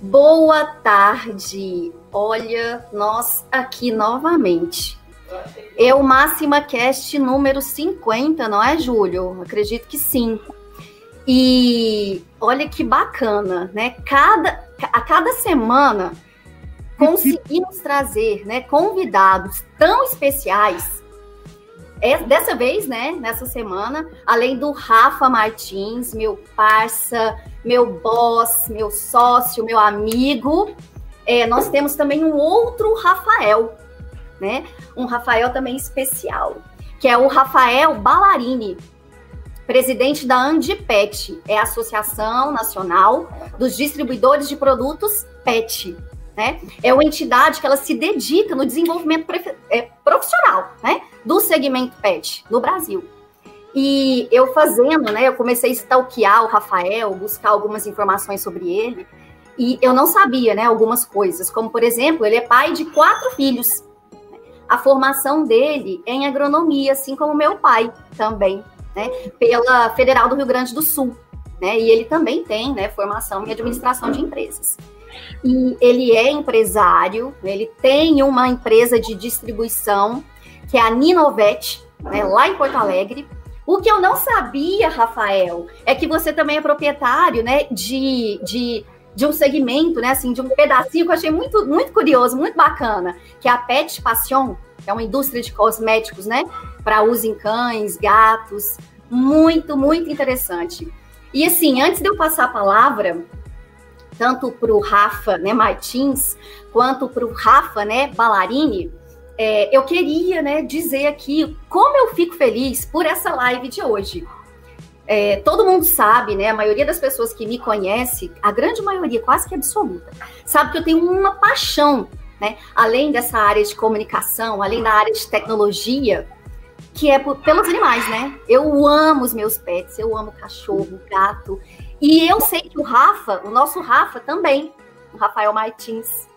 Boa tarde. Olha, nós aqui novamente. É o Máxima Cast número 50, não é, Júlio? Acredito que sim. E olha que bacana, né? Cada, a cada semana conseguimos trazer né, convidados tão especiais é, dessa vez, né, nessa semana, além do Rafa Martins, meu parça, meu boss, meu sócio, meu amigo, é, nós temos também um outro Rafael, né? Um Rafael também especial, que é o Rafael Ballarini, presidente da Andipet, é a Associação Nacional dos Distribuidores de Produtos PET. Né? É uma entidade que ela se dedica no desenvolvimento é, profissional, né? do segmento pet no Brasil. E eu fazendo, né, eu comecei a stalkear o Rafael, buscar algumas informações sobre ele, e eu não sabia, né, algumas coisas, como por exemplo, ele é pai de quatro filhos. A formação dele é em agronomia, assim como meu pai também, né, pela Federal do Rio Grande do Sul, né, e ele também tem, né, formação em administração de empresas. E ele é empresário, ele tem uma empresa de distribuição que é a Ninovet, né, lá em Porto Alegre. O que eu não sabia, Rafael, é que você também é proprietário, né, de, de, de um segmento, né, assim, de um pedacinho que eu achei muito, muito curioso, muito bacana, que é a Pet Passion, que é uma indústria de cosméticos, né, para uso em cães, gatos, muito, muito interessante. E assim, antes de eu passar a palavra, tanto para o Rafa, né, Martins, quanto para o Rafa, né, Ballarini, é, eu queria né, dizer aqui como eu fico feliz por essa live de hoje. É, todo mundo sabe, né? A maioria das pessoas que me conhece, a grande maioria, quase que absoluta, sabe que eu tenho uma paixão, né? Além dessa área de comunicação, além da área de tecnologia, que é por, pelos animais, né? Eu amo os meus pets, eu amo cachorro, gato. E eu sei que o Rafa, o nosso Rafa também, o Rafael Martins,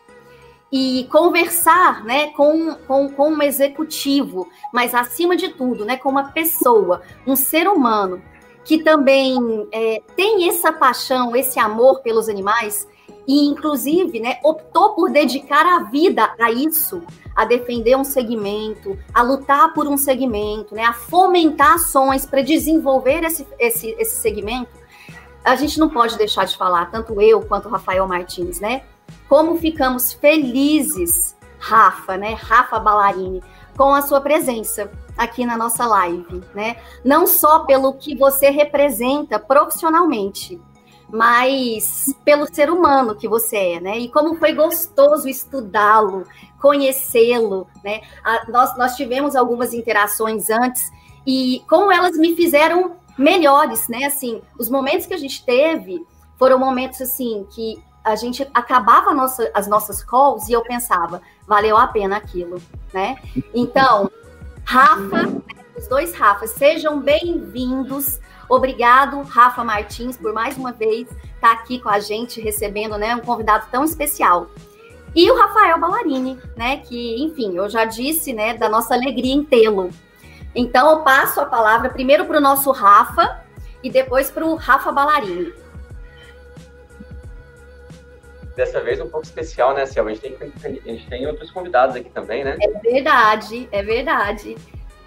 e conversar né, com, com, com um executivo, mas acima de tudo, né, com uma pessoa, um ser humano que também é, tem essa paixão, esse amor pelos animais e, inclusive, né, optou por dedicar a vida a isso, a defender um segmento, a lutar por um segmento, né, a fomentar ações para desenvolver esse, esse, esse segmento, a gente não pode deixar de falar, tanto eu quanto o Rafael Martins, né? Como ficamos felizes, Rafa, né? Rafa Ballarini, com a sua presença aqui na nossa live, né? Não só pelo que você representa profissionalmente, mas pelo ser humano que você é, né? E como foi gostoso estudá-lo, conhecê-lo, né? A, nós, nós tivemos algumas interações antes e como elas me fizeram melhores, né? Assim, os momentos que a gente teve foram momentos assim que a gente acabava nossa, as nossas calls e eu pensava, valeu a pena aquilo, né? Então, Rafa, os dois Rafas, sejam bem-vindos. Obrigado, Rafa Martins, por mais uma vez estar tá aqui com a gente, recebendo né, um convidado tão especial. E o Rafael Ballarini, né? Que, enfim, eu já disse, né, da nossa alegria em tê-lo. Então, eu passo a palavra primeiro para o nosso Rafa e depois para o Rafa Ballarini dessa vez um pouco especial, né, Selva? A gente, tem, a gente tem outros convidados aqui também, né? É verdade, é verdade.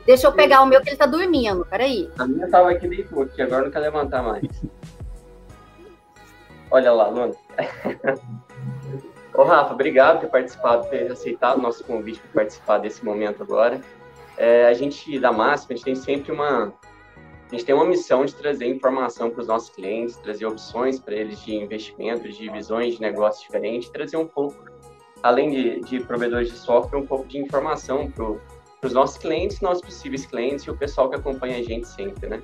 Deixa eu pegar o meu que ele tá dormindo, peraí. A minha tava aqui deitou aqui, agora não quer levantar mais. Olha lá, Luna. Ô, Rafa, obrigado por ter participado, por ter aceitado o nosso convite para participar desse momento agora. É, a gente, da Máxima, a gente tem sempre uma, a gente tem uma missão de trazer informação para os nossos clientes, trazer opções para eles de investimentos, de visões de negócios diferentes, trazer um pouco, além de, de provedores de software, um pouco de informação para os nossos clientes, nossos possíveis clientes e o pessoal que acompanha a gente sempre, né?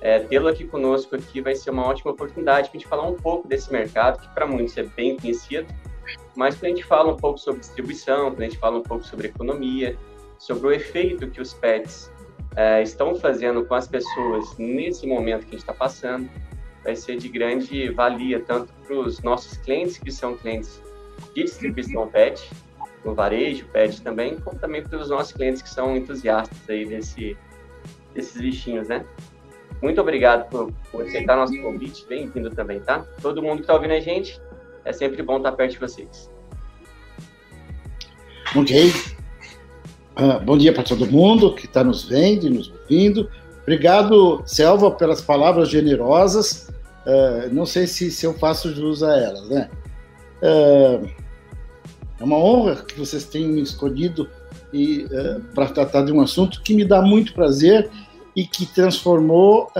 É, Tê-lo aqui conosco aqui vai ser uma ótima oportunidade para a gente falar um pouco desse mercado, que para muitos é bem conhecido, mas para a gente falar um pouco sobre distribuição, para a gente falar um pouco sobre economia, sobre o efeito que os pets é, estão fazendo com as pessoas nesse momento que a gente está passando vai ser de grande valia, tanto para os nossos clientes, que são clientes de distribuição PET, no varejo PET também, como também para os nossos clientes que são entusiastas aí desse, desses bichinhos, né? Muito obrigado por, por aceitar nosso convite, bem-vindo também, tá? Todo mundo que está ouvindo a gente, é sempre bom estar perto de vocês. Ok. Uh, bom dia para todo mundo que está nos vendo e nos ouvindo. Obrigado, Selva, pelas palavras generosas. Uh, não sei se, se, eu faço jus a elas, né? Uh, é uma honra que vocês tenham me escolhido e uh, para tratar de um assunto que me dá muito prazer e que transformou,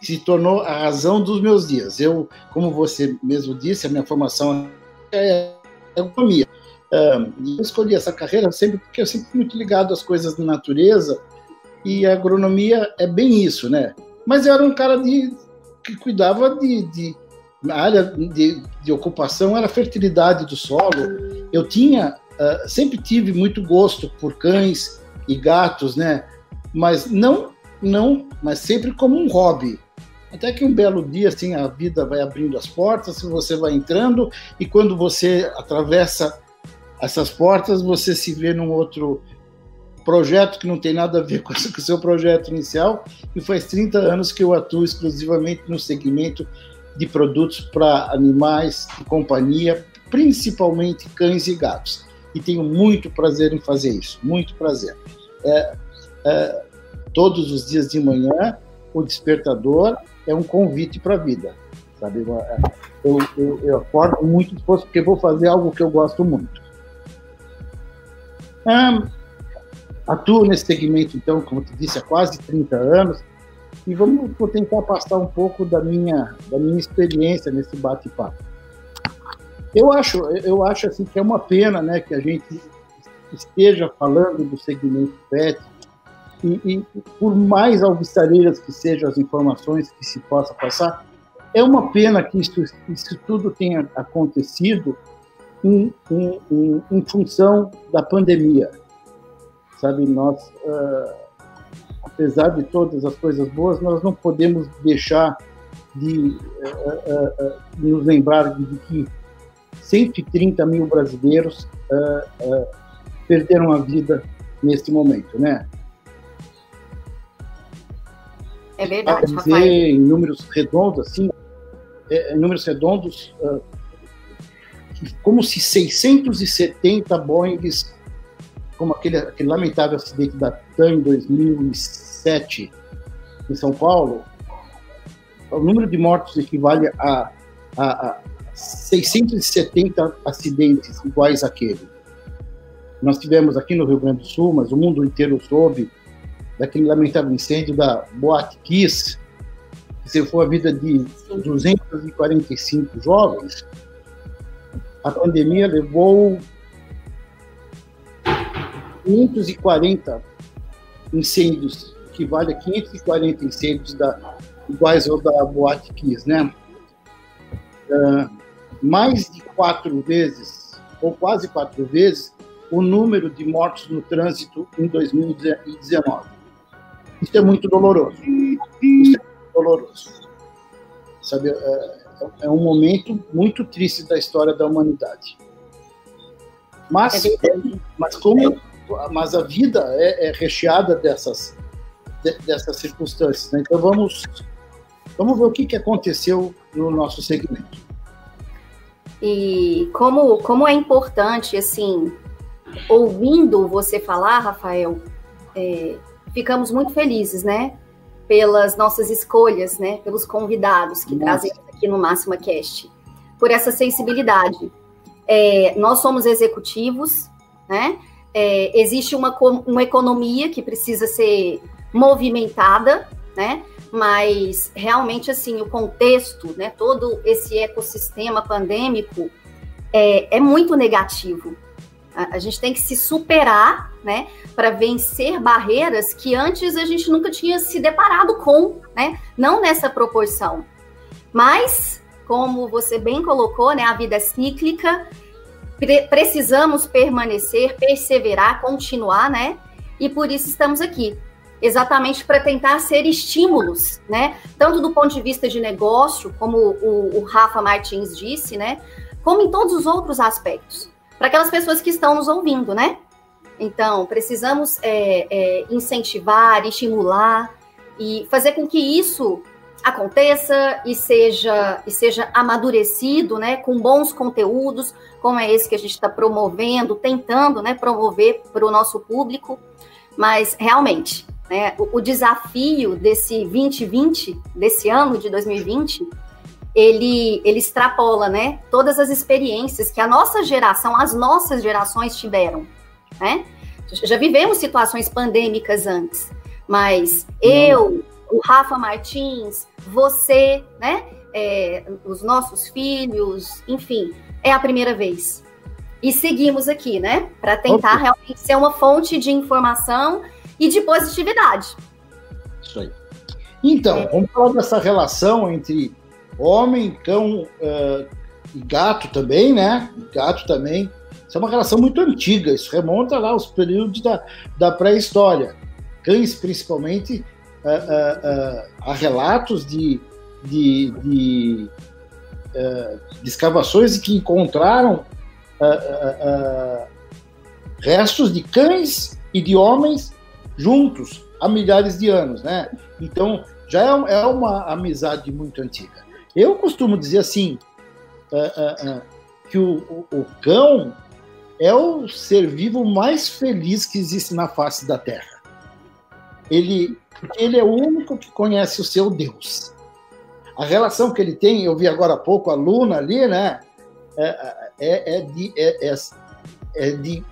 se tornou a razão dos meus dias. Eu, como você mesmo disse, a minha formação é economia. Eu escolhi essa carreira sempre porque eu sempre fui muito ligado às coisas da natureza e a agronomia é bem isso, né? Mas eu era um cara de, que cuidava de, de a área de, de, ocupação era a fertilidade do solo. Eu tinha, uh, sempre tive muito gosto por cães e gatos, né? Mas não, não, mas sempre como um hobby. Até que um belo dia, assim, a vida vai abrindo as portas, você vai entrando e quando você atravessa essas portas, você se vê num outro projeto que não tem nada a ver com o seu projeto inicial, e faz 30 anos que eu atuo exclusivamente no segmento de produtos para animais de companhia, principalmente cães e gatos. E tenho muito prazer em fazer isso, muito prazer. É, é, todos os dias de manhã, o despertador é um convite para a vida, sabe? Eu, eu, eu acordo muito disposto porque vou fazer algo que eu gosto muito. Ah, atuo nesse segmento, então, como te disse, há quase 30 anos, e vamos vou tentar passar um pouco da minha, da minha experiência nesse bate-papo. Eu acho, eu acho assim que é uma pena, né, que a gente esteja falando do segmento PET e, e por mais alvissareiras que sejam as informações que se possa passar, é uma pena que isso, isso tudo tenha acontecido em, em, em, em função da pandemia sabe? Nós, uh, apesar de todas as coisas boas, nós não podemos deixar de uh, uh, nos lembrar de que 130 mil brasileiros perderam a vida nesse momento, né? É verdade, dizer, Rafael. em números redondos, assim, é, em números redondos, como se 670 Boeings como aquele, aquele lamentável acidente da TAM em 2007 em São Paulo, o número de mortos equivale a, a, a 670 acidentes iguais àquele. Nós tivemos aqui no Rio Grande do Sul, mas o mundo inteiro soube daquele lamentável incêndio da Boate Kiss, que ceifou a vida de 245 jovens. A pandemia levou 540 incêndios, que vale a 540 incêndios da, iguais ao da Boate Kiss, né? Uh, mais de quatro vezes, ou quase quatro vezes, o número de mortos no trânsito em 2019. Isso é muito doloroso. Isso é muito doloroso. Sabe, é, é um momento muito triste da história da humanidade. Mas, é mas como mas a vida é, é recheada dessas, de, dessas circunstâncias. Né? Então vamos, vamos ver o que, que aconteceu no nosso segmento. E como, como é importante, assim, ouvindo você falar, Rafael, é, ficamos muito felizes, né? Pelas nossas escolhas, né? Pelos convidados que Nossa. trazem aqui no Máxima Cast, por essa sensibilidade. É, nós somos executivos, né? é, existe uma, uma economia que precisa ser movimentada, né? Mas realmente assim o contexto, né? Todo esse ecossistema pandêmico é, é muito negativo. A, a gente tem que se superar, né? Para vencer barreiras que antes a gente nunca tinha se deparado com, né? Não nessa proporção. Mas como você bem colocou, né? A vida é cíclica Pre precisamos permanecer, perseverar, continuar, né? E por isso estamos aqui, exatamente para tentar ser estímulos, né? Tanto do ponto de vista de negócio, como o, o Rafa Martins disse, né? Como em todos os outros aspectos, para aquelas pessoas que estão nos ouvindo, né? Então, precisamos é, é, incentivar, estimular e fazer com que isso aconteça e seja e seja amadurecido, né, com bons conteúdos, como é esse que a gente está promovendo, tentando, né, promover para o nosso público. Mas realmente, né, o, o desafio desse 2020, desse ano de 2020, ele, ele extrapola, né, todas as experiências que a nossa geração, as nossas gerações tiveram, né? Já vivemos situações pandêmicas antes, mas Não. eu, o Rafa Martins, você, né, é, os nossos filhos, enfim, é a primeira vez. E seguimos aqui, né, para tentar okay. realmente ser uma fonte de informação e de positividade. Isso aí. Então, é. vamos falar dessa relação entre homem, cão uh, e gato também, né? Gato também. Isso é uma relação muito antiga, isso remonta lá aos períodos da, da pré-história. Cães, principalmente, uh, uh, há relatos de, de, de, de, escavações que encontraram restos de cães e de homens juntos há milhares de anos, né? Então, já é, é uma amizade muito antiga. Eu costumo dizer assim, que o, o, o, cão é o ser vivo mais feliz que existe na face da Terra. Ele, ele é o único que conhece o seu Deus. A relação que ele tem, eu vi agora há pouco a Luna ali, né? É, é, é de, é, é, é de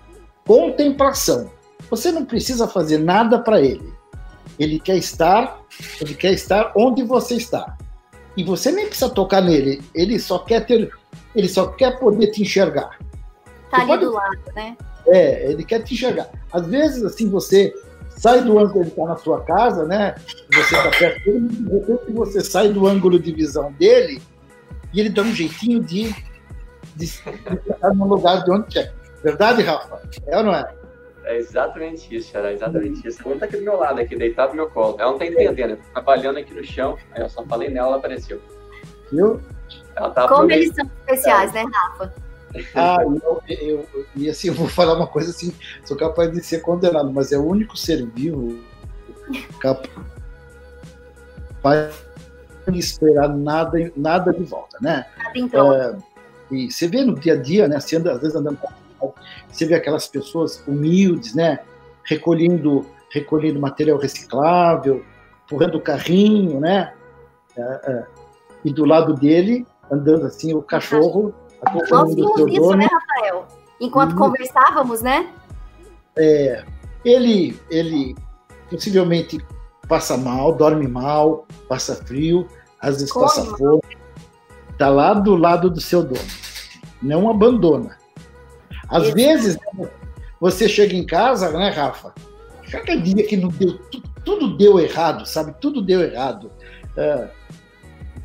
contemplação. Você não precisa fazer nada para ele. Ele quer estar, ele quer estar onde você está. E você nem precisa tocar nele, ele só quer ter, ele só quer poder te enxergar. Tá ali pode... do lado, né? É, ele quer te enxergar. Às vezes, assim, você sai do ângulo, ele está na sua casa, né? Você está perto dele, de repente você sai do ângulo de visão dele e ele dá um jeitinho de, de, de estar no lugar de onde quer. Verdade, Rafa? É ou não é? É exatamente isso, Xará, exatamente isso. Ela tá aqui do meu lado, aqui, deitado no meu colo. Ela não tá entendendo, tá trabalhando aqui no chão, aí eu só falei nela, ela apareceu. Viu? Ela tá Como eles são especiais, né, Rafa? Ah, eu, eu, e assim, eu vou falar uma coisa assim, sou capaz de ser condenado, mas é o único ser vivo capaz de esperar nada, nada de volta, né? Nada é, e você vê no dia a dia, né? Você anda, às vezes andando você vê aquelas pessoas humildes, né? Recolhendo, recolhendo material reciclável, empurrando o carrinho, né? É, é. E do lado dele, andando assim, o cachorro. Nós vimos isso, dono. né, Rafael? Enquanto hum. conversávamos, né? É, ele, ele possivelmente passa mal, dorme mal, passa frio, às vezes Como? passa fome. Está lá do lado do seu dono. Não abandona. Às vezes, você chega em casa, né, Rafa? Cada dia que não deu, tudo, tudo deu errado, sabe? Tudo deu errado. É,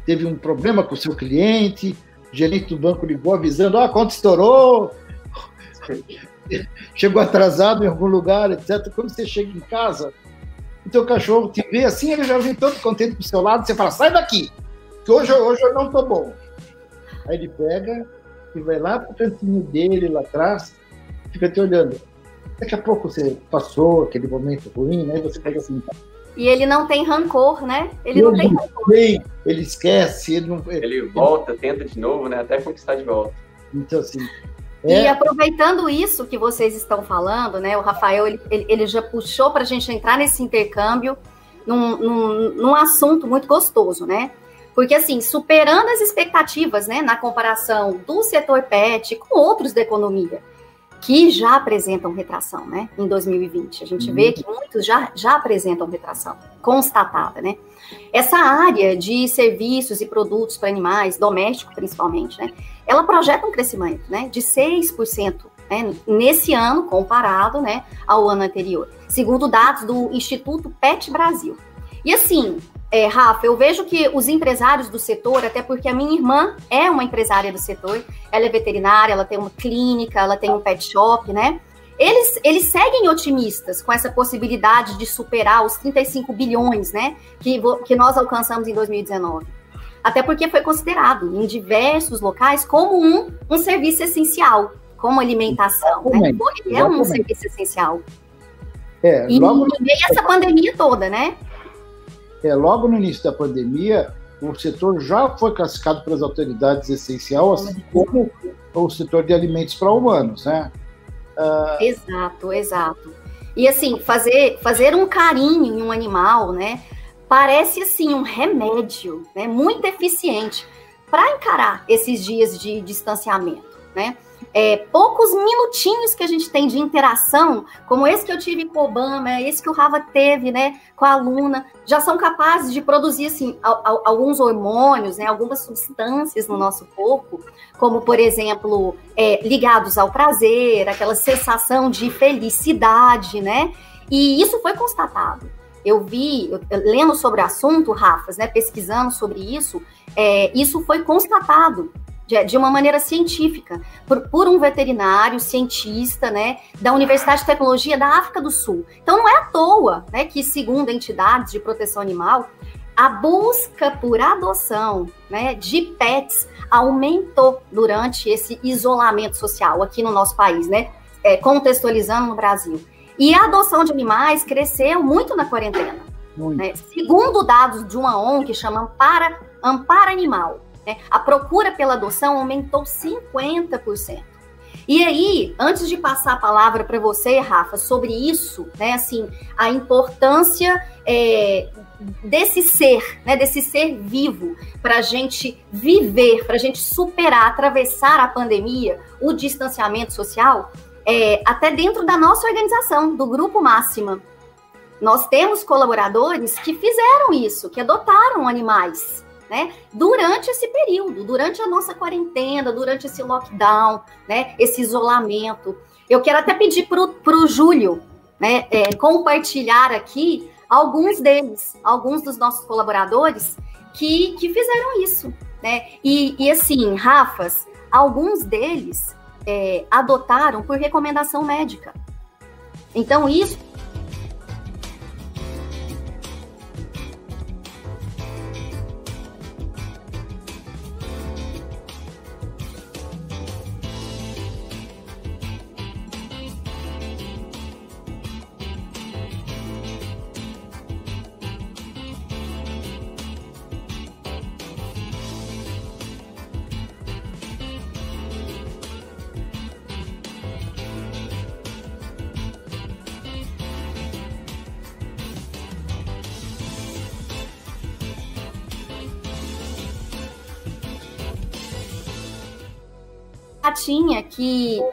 teve um problema com o seu cliente, gerente do banco ligou avisando, ah, a conta estourou, chegou atrasado em algum lugar, etc. Quando você chega em casa, o teu cachorro te vê assim, ele já vem todo contente pro seu lado, você fala, sai daqui, que hoje, hoje eu não tô bom. Aí ele pega, e vai lá pro cantinho dele, lá atrás, fica te olhando. Daqui a pouco você passou aquele momento ruim, né? Você pega assim. E ele não tem rancor, né? Ele, ele não tem rancor. Tem, ele esquece, ele não. Ele volta, tenta de novo, né? Até conquistar de volta. Então, assim. É... E aproveitando isso que vocês estão falando, né? O Rafael ele, ele já puxou para a gente entrar nesse intercâmbio num, num, num assunto muito gostoso, né? Porque, assim, superando as expectativas, né, na comparação do setor PET com outros da economia, que já apresentam retração, né, em 2020. A gente vê uhum. que muitos já, já apresentam retração constatada, né. Essa área de serviços e produtos para animais, doméstico principalmente, né, ela projeta um crescimento, né, de 6%, né, nesse ano comparado, né, ao ano anterior, segundo dados do Instituto PET Brasil. E assim, é, Rafa, eu vejo que os empresários do setor, até porque a minha irmã é uma empresária do setor, ela é veterinária, ela tem uma clínica, ela tem um pet shop, né? Eles, eles seguem otimistas com essa possibilidade de superar os 35 bilhões, né, que, que nós alcançamos em 2019. Até porque foi considerado em diversos locais como um, um serviço essencial, como alimentação. Né? É um serviço essencial. É, e, logo... e essa pandemia toda, né? É, logo no início da pandemia, o setor já foi classificado pelas autoridades essencial, assim como o setor de alimentos para humanos, né? Uh... Exato, exato. E assim, fazer, fazer um carinho em um animal, né? Parece assim um remédio, né? Muito eficiente para encarar esses dias de distanciamento, né? É, poucos minutinhos que a gente tem de interação, como esse que eu tive com o Obama, esse que o Rava teve, né, com a aluna, já são capazes de produzir, assim, alguns hormônios, né, algumas substâncias no nosso corpo, como, por exemplo, é, ligados ao prazer, aquela sensação de felicidade, né, e isso foi constatado. Eu vi, eu, lendo sobre o assunto, Rafas, né, pesquisando sobre isso, é, isso foi constatado de, de uma maneira científica, por, por, um veterinário cientista, né, da Universidade de Tecnologia da África do Sul. Então não é à toa, né, que segundo entidades de proteção animal, a busca por adoção, né, de pets aumentou durante esse isolamento social aqui no nosso país, né, é, contextualizando no Brasil. E a adoção de animais cresceu muito na quarentena. Muito. Né? Segundo dados de uma ONG que chama Ampara, Ampara Animal, né? A procura pela adoção aumentou 50%. E aí, antes de passar a palavra para você, Rafa, sobre isso, né, assim, a importância é, desse ser, né, desse ser vivo, para a gente viver, para a gente superar, atravessar a pandemia, o distanciamento social, é, até dentro da nossa organização, do Grupo Máxima. Nós temos colaboradores que fizeram isso, que adotaram animais né? Durante esse período, durante a nossa quarentena, durante esse lockdown, né? Esse isolamento. Eu quero até pedir para o Júlio, né? É, compartilhar aqui alguns deles, alguns dos nossos colaboradores que, que fizeram isso, né? E, e assim, Rafas, alguns deles é, adotaram por recomendação médica. Então, isso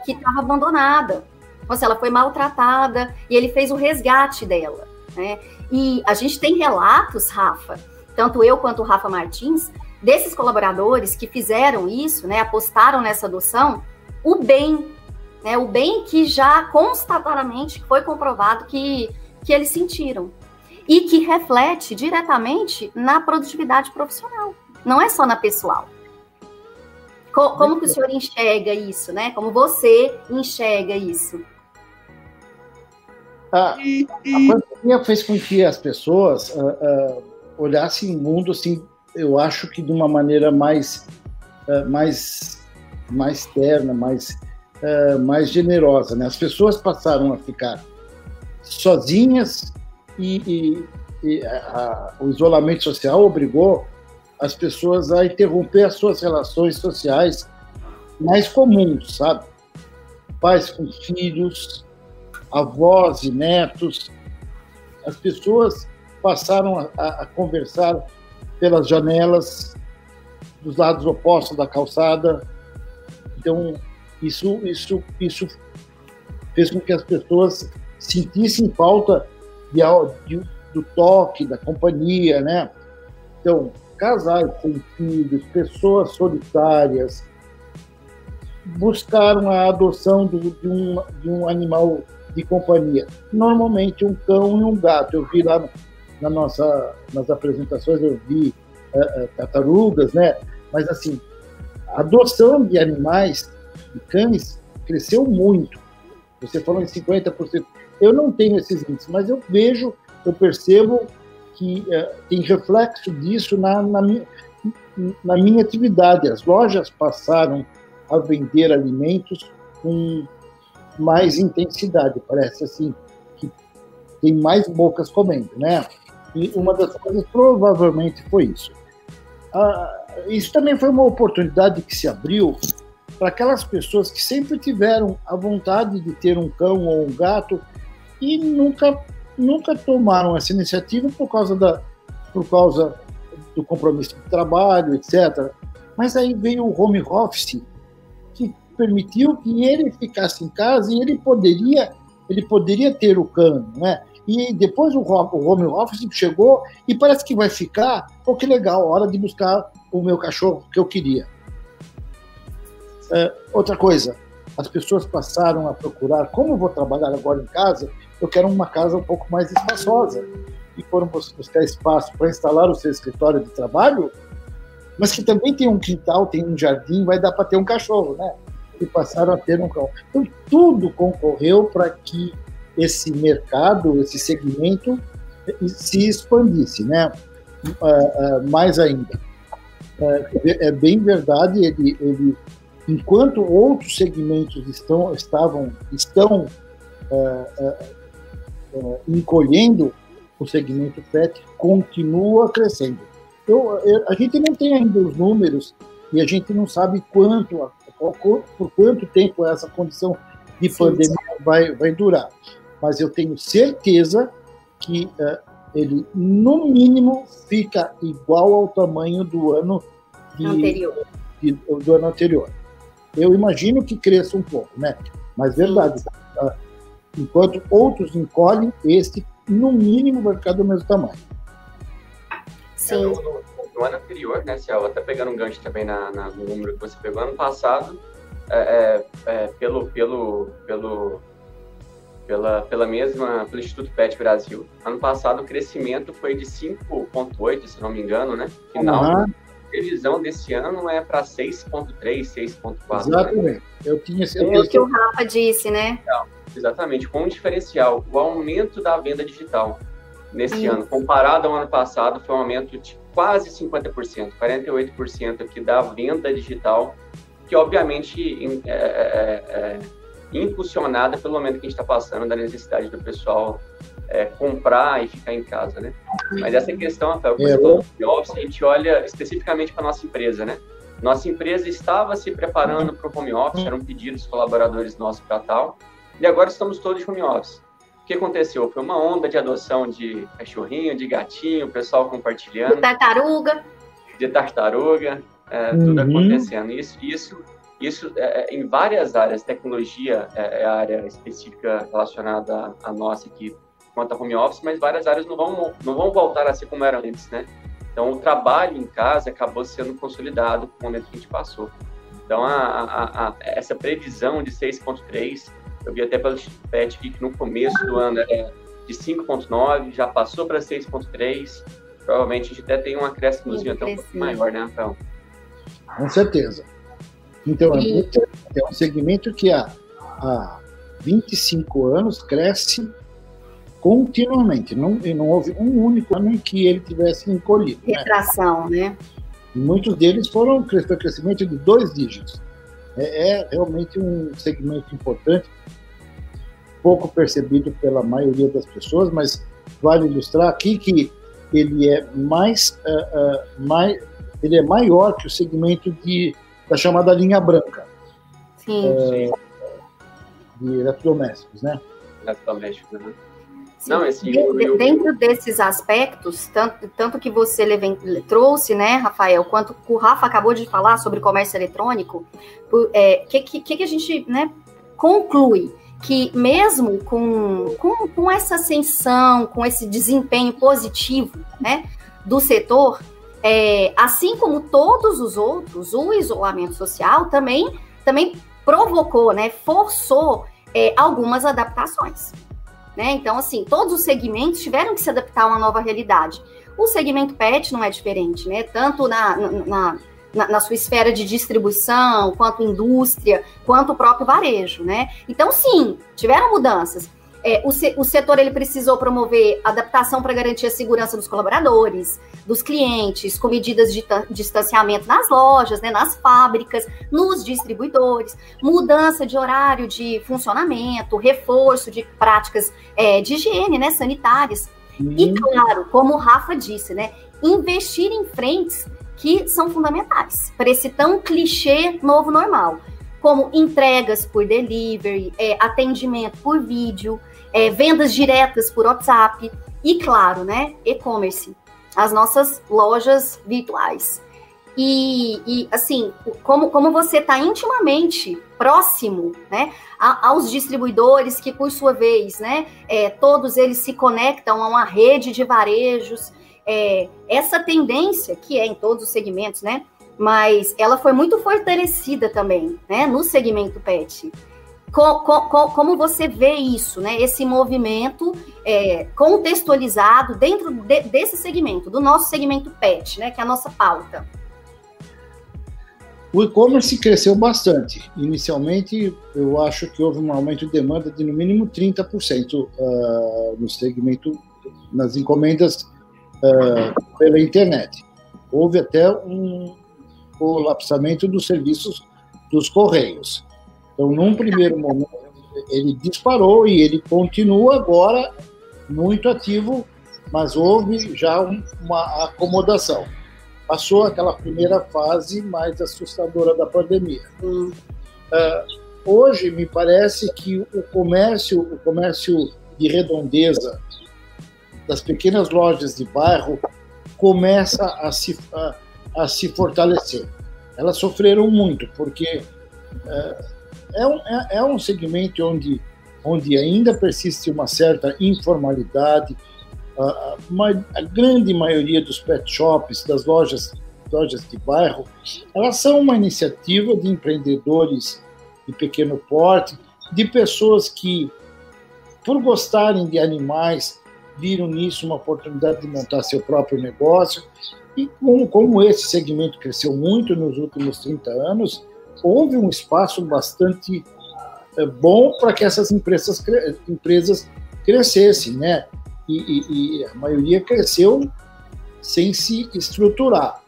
que estava abandonada. Então, assim, ela foi maltratada e ele fez o resgate dela. Né? E a gente tem relatos, Rafa, tanto eu quanto o Rafa Martins, desses colaboradores que fizeram isso, né, apostaram nessa adoção, o bem, né, o bem que já constatadamente foi comprovado que, que eles sentiram e que reflete diretamente na produtividade profissional, não é só na pessoal. Co como que o senhor enxerga isso, né? Como você enxerga isso? A, a pandemia fez com que as pessoas uh, uh, olhassem o mundo, assim, eu acho que de uma maneira mais, uh, mais, mais terna, mais, mais generosa, né? As pessoas passaram a ficar sozinhas e, e, e a, o isolamento social obrigou as pessoas a interromper as suas relações sociais mais comuns, sabe? Pais com filhos, avós e netos. As pessoas passaram a, a conversar pelas janelas dos lados opostos da calçada. Então, isso, isso, isso fez com que as pessoas sentissem falta de, de, do toque, da companhia, né? Então, casais sem filhos, pessoas solitárias, buscaram a adoção de, de, um, de um animal de companhia. Normalmente um cão e um gato. Eu vi lá na nossa, nas apresentações, eu vi uh, tartarugas, né? Mas assim, a adoção de animais, de cães, cresceu muito. Você falou em 50%. Eu não tenho esses índices, mas eu vejo, eu percebo que uh, tem reflexo disso na, na, minha, na minha atividade. As lojas passaram a vender alimentos com mais intensidade, parece assim, que tem mais bocas comendo, né? E uma das coisas provavelmente foi isso. Ah, isso também foi uma oportunidade que se abriu para aquelas pessoas que sempre tiveram a vontade de ter um cão ou um gato e nunca nunca tomaram essa iniciativa por causa da por causa do compromisso de trabalho, etc. Mas aí veio o home office que permitiu que ele ficasse em casa e ele poderia ele poderia ter o cão, né? E depois o home office chegou e parece que vai ficar, pô, que legal, hora de buscar o meu cachorro que eu queria. É, outra coisa, as pessoas passaram a procurar, como vou trabalhar agora em casa, eu quero uma casa um pouco mais espaçosa. E foram buscar espaço para instalar o seu escritório de trabalho, mas que também tem um quintal, tem um jardim, vai dar para ter um cachorro, né? E passaram a ter um cão. Então, tudo concorreu para que esse mercado, esse segmento se expandisse, né? Uh, uh, mais ainda. Uh, é bem verdade, ele, ele, enquanto outros segmentos estão, estavam, estão encolhendo, o segmento PET continua crescendo. Eu, eu, a gente não tem ainda os números e a gente não sabe quanto, por quanto tempo essa condição de pandemia vai, vai durar mas eu tenho certeza que uh, ele, no mínimo, fica igual ao tamanho do ano de, anterior. De, do ano anterior. Eu imagino que cresça um pouco, né? Mas verdade, uh, enquanto outros encolhem, este, no mínimo, vai ficar do mesmo tamanho. Sim. É, no, no, no, ano anterior, né, Ciel, até pegando um gancho também na, na, no número que você pegou, ano passado, é, é, é pelo, pelo, pelo pela, pela mesma, pelo Instituto PET Brasil. Ano passado o crescimento foi de 5,8, se não me engano, né? Final. Uhum. A previsão desse ano é para 6,3, 6,4. Exatamente. Né? Eu tinha certeza. É o que o Rafa disse, né? Exatamente. Com um diferencial, o aumento da venda digital nesse ano, comparado ao ano passado, foi um aumento de quase 50%, 48% aqui da venda digital, que obviamente é, é, é, impulsionada pelo momento que a gente está passando, da necessidade do pessoal é, comprar e ficar em casa, né? Mas essa questão, Rafael, é, de office, a gente olha especificamente para nossa empresa, né? Nossa empresa estava se preparando para o home office, eram pedidos dos colaboradores nossos para tal, e agora estamos todos home office. O que aconteceu? Foi uma onda de adoção de cachorrinho, de gatinho, o pessoal compartilhando. De tartaruga. De tartaruga, é, uhum. tudo acontecendo. Isso, isso isso é, é, em várias áreas, tecnologia é, é a área específica relacionada à, nossa aqui, quanto a home office, mas várias áreas não vão, não vão voltar a ser como era antes, né? Então, o trabalho em casa acabou sendo consolidado com o momento que a gente passou. Então, a, a, a, essa previsão de 6,3, eu vi até pelo PET que no começo do ano era de 5,9, já passou para 6,3. Provavelmente a gente até tem um acréscimo até um pouco maior, né, Rafael? Com certeza. Então, e... é um segmento que há, há 25 anos cresce continuamente. Não, não houve um único ano em que ele tivesse encolhido. Né? Retração, né? né? muitos deles foram crescimento de dois dígitos. É, é realmente um segmento importante, pouco percebido pela maioria das pessoas, mas vale ilustrar aqui que ele é mais, uh, uh, mais ele é maior que o segmento de da chamada linha branca. Sim. É, de eletrodomésticos, né? Eletrodomésticos, né? Não, esse. Dentro desses aspectos, tanto, tanto que você trouxe, né, Rafael, quanto o Rafa acabou de falar sobre comércio eletrônico, o é, que, que, que a gente né, conclui? Que mesmo com, com, com essa ascensão, com esse desempenho positivo né, do setor, é, assim como todos os outros, o isolamento social também, também provocou, né, forçou é, algumas adaptações. Né? Então, assim, todos os segmentos tiveram que se adaptar a uma nova realidade. O segmento PET não é diferente, né? Tanto na, na, na, na, sua esfera de distribuição, quanto indústria, quanto o próprio varejo, né? Então, sim, tiveram mudanças é, o, se, o setor ele precisou promover adaptação para garantir a segurança dos colaboradores, dos clientes, com medidas de distanciamento nas lojas, né, nas fábricas, nos distribuidores, mudança de horário de funcionamento, reforço de práticas é, de higiene né, sanitárias. Uhum. E claro, como o Rafa disse, né? Investir em frentes que são fundamentais para esse tão clichê novo normal, como entregas por delivery, é, atendimento por vídeo, é, vendas diretas por WhatsApp e, claro, né, e-commerce, as nossas lojas virtuais. E, e, assim, como, como você está intimamente próximo né, a, aos distribuidores, que por sua vez, né, é, todos eles se conectam a uma rede de varejos, é, essa tendência, que é em todos os segmentos, né, mas ela foi muito fortalecida também né, no segmento PET. Co, co, como você vê isso, né, esse movimento é, contextualizado dentro de, desse segmento, do nosso segmento PET, né, que é a nossa pauta? O e-commerce cresceu bastante. Inicialmente, eu acho que houve um aumento de demanda de no mínimo 30% uh, ah, no segmento, nas encomendas uh, pela internet. Houve até um colapsamento dos serviços dos correios. Então, num primeiro momento, ele disparou e ele continua agora muito ativo, mas houve já uma acomodação passou aquela primeira fase mais assustadora da pandemia. Uh, hoje me parece que o comércio, o comércio de redondeza das pequenas lojas de bairro começa a se, a, a se fortalecer. Elas sofreram muito porque uh, é, um, é, é um segmento onde onde ainda persiste uma certa informalidade, a, a, grande maioria dos pet shops, das lojas, lojas de bairro, elas são uma iniciativa de empreendedores de pequeno porte, de pessoas que, por gostarem de animais, viram nisso uma oportunidade de montar seu próprio negócio. E como, como esse segmento cresceu muito nos últimos 30 anos, houve um espaço bastante é, bom para que essas empresas, empresas crescessem, né? e, e, e a maioria cresceu sem se estruturar.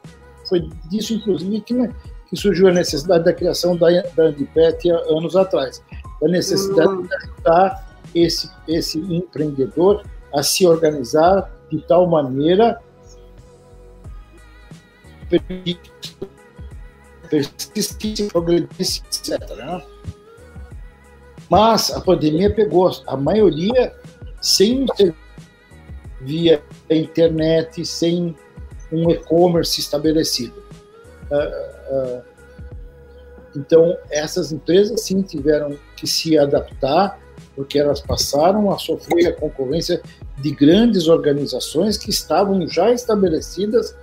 Foi disso, inclusive, que, né, que surgiu a necessidade da criação da, da Andipet anos atrás. A necessidade uhum. de ajudar esse, esse empreendedor a se organizar de tal maneira persistisse, progredisse, etc. Né? Mas a pandemia pegou a maioria sem via internet, sem um e-commerce estabelecido. Uh, uh, então, essas empresas sim tiveram que se adaptar, porque elas passaram a sofrer a concorrência de grandes organizações que estavam já estabelecidas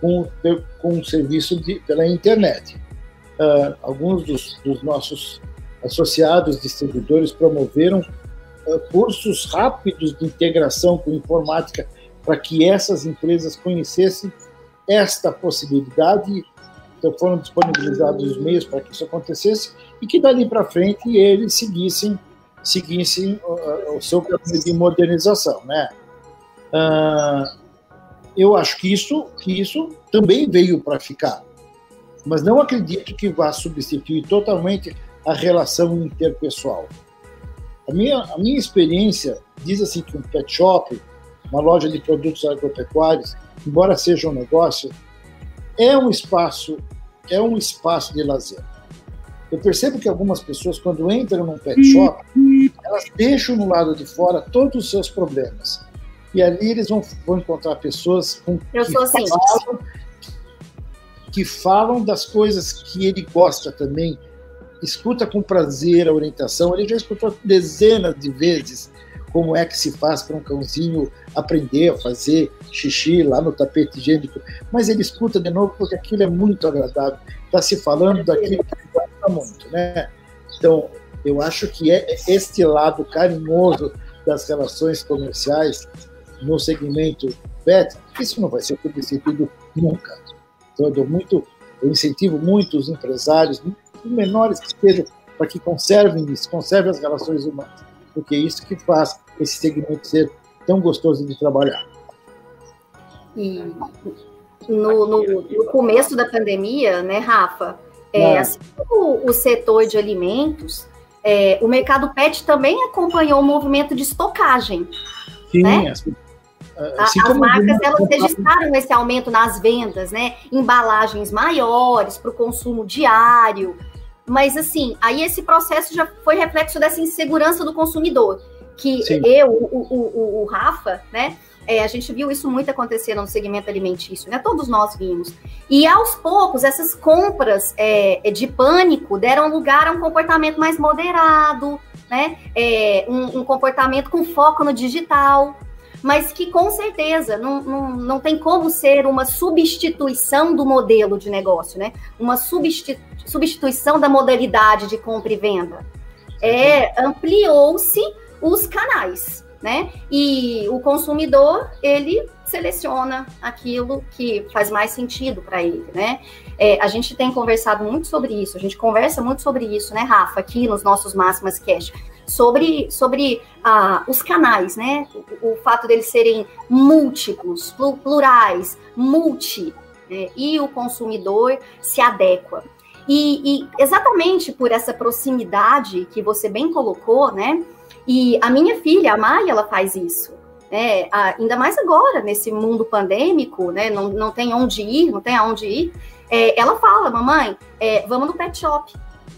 com, com o serviço de, pela internet. Uh, alguns dos, dos nossos associados distribuidores promoveram eh, cursos rápidos de integração com informática para que essas empresas conhecessem esta possibilidade. Então foram disponibilizados os meios para que isso acontecesse e que dali para frente eles seguissem seguissem uh, o seu caminho de modernização, né? Uh, eu acho que isso que isso também veio para ficar, mas não acredito que vá substituir totalmente a relação interpessoal. A minha, a minha experiência diz assim que um pet shop, uma loja de produtos agropecuários, embora seja um negócio, é um espaço, é um espaço de lazer. Eu percebo que algumas pessoas, quando entram num pet shop, elas deixam no lado de fora todos os seus problemas. E ali eles vão, vão encontrar pessoas com, Eu que, assim. falam, que falam das coisas que ele gosta também, escuta com prazer a orientação. Ele já escutou dezenas de vezes como é que se faz para um cãozinho aprender a fazer xixi lá no tapete higiênico, mas ele escuta de novo porque aquilo é muito agradável. Está se falando daquilo que ele gosta muito, né? Então, eu acho que é este lado carinhoso das relações comerciais no segmento pet, isso não vai ser substituído nunca. Então, eu dou muito, eu incentivo muito os empresários, menores que sejam, para que conservem isso, conservem as relações humanas, porque é isso que faz esse segmento ser tão gostoso de trabalhar. E no, no, no começo da pandemia, né, Rafa, é, assim como o setor de alimentos, é, o mercado pet também acompanhou o movimento de estocagem. Sim, né? as, Assim as marcas elas registraram esse aumento nas vendas, né? Embalagens maiores para o consumo diário. Mas assim, aí esse processo já foi reflexo dessa insegurança do consumidor. Que Sim. eu, o, o, o, Rafa, né? É, a gente viu isso muito acontecer no segmento alimentício, né? Todos nós vimos. E aos poucos, essas compras é, de pânico deram lugar a um comportamento mais moderado, né? É, um, um comportamento com foco no digital mas que com certeza não, não, não tem como ser uma substituição do modelo de negócio, né? Uma substituição da modalidade de compra e venda. É, ampliou-se os canais, né? E o consumidor, ele seleciona aquilo que faz mais sentido para ele, né? É, a gente tem conversado muito sobre isso, a gente conversa muito sobre isso, né, Rafa, aqui nos nossos Máximas Cash sobre, sobre ah, os canais, né? O, o, fato deles serem múltiplos, plurais, multi, né? e o consumidor se adequa. E, e, exatamente por essa proximidade que você bem colocou, né? E a minha filha, a Maia, ela faz isso. Né? ainda mais agora, nesse mundo pandêmico, né? Não, não tem onde ir, não tem aonde ir. É, ela fala, mamãe, é, vamos no pet shop.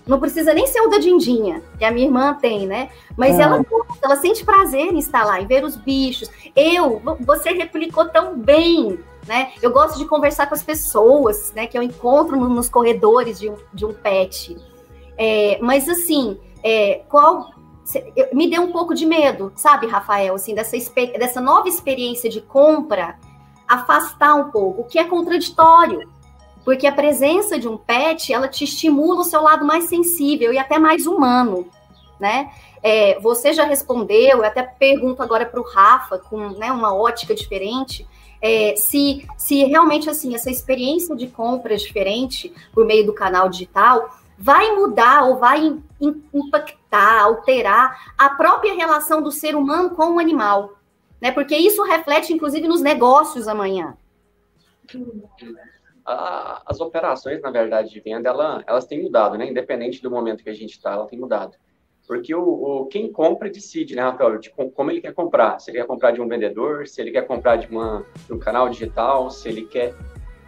Não precisa nem ser o da Dindinha, que a minha irmã tem, né? Mas é. ela ela sente prazer em estar lá, em ver os bichos. Eu, você replicou tão bem, né? Eu gosto de conversar com as pessoas, né? Que eu encontro no, nos corredores de um, de um pet. É, mas assim, é, qual me deu um pouco de medo, sabe, Rafael, assim, dessa, dessa nova experiência de compra afastar um pouco, o que é contraditório, porque a presença de um pet, ela te estimula o seu lado mais sensível e até mais humano, né? É, você já respondeu, eu até pergunto agora para o Rafa, com né, uma ótica diferente, é, se, se realmente assim essa experiência de compras diferente por meio do canal digital vai mudar ou vai impactar, alterar a própria relação do ser humano com o animal, né? Porque isso reflete inclusive nos negócios amanhã a, as operações, na verdade, de venda, ela, elas têm mudado, né? Independente do momento que a gente está, ela tem mudado. Porque o, o, quem compra decide, né, Rafael, de como ele quer comprar. Se ele quer comprar de um vendedor, se ele quer comprar de, uma, de um canal digital, se ele quer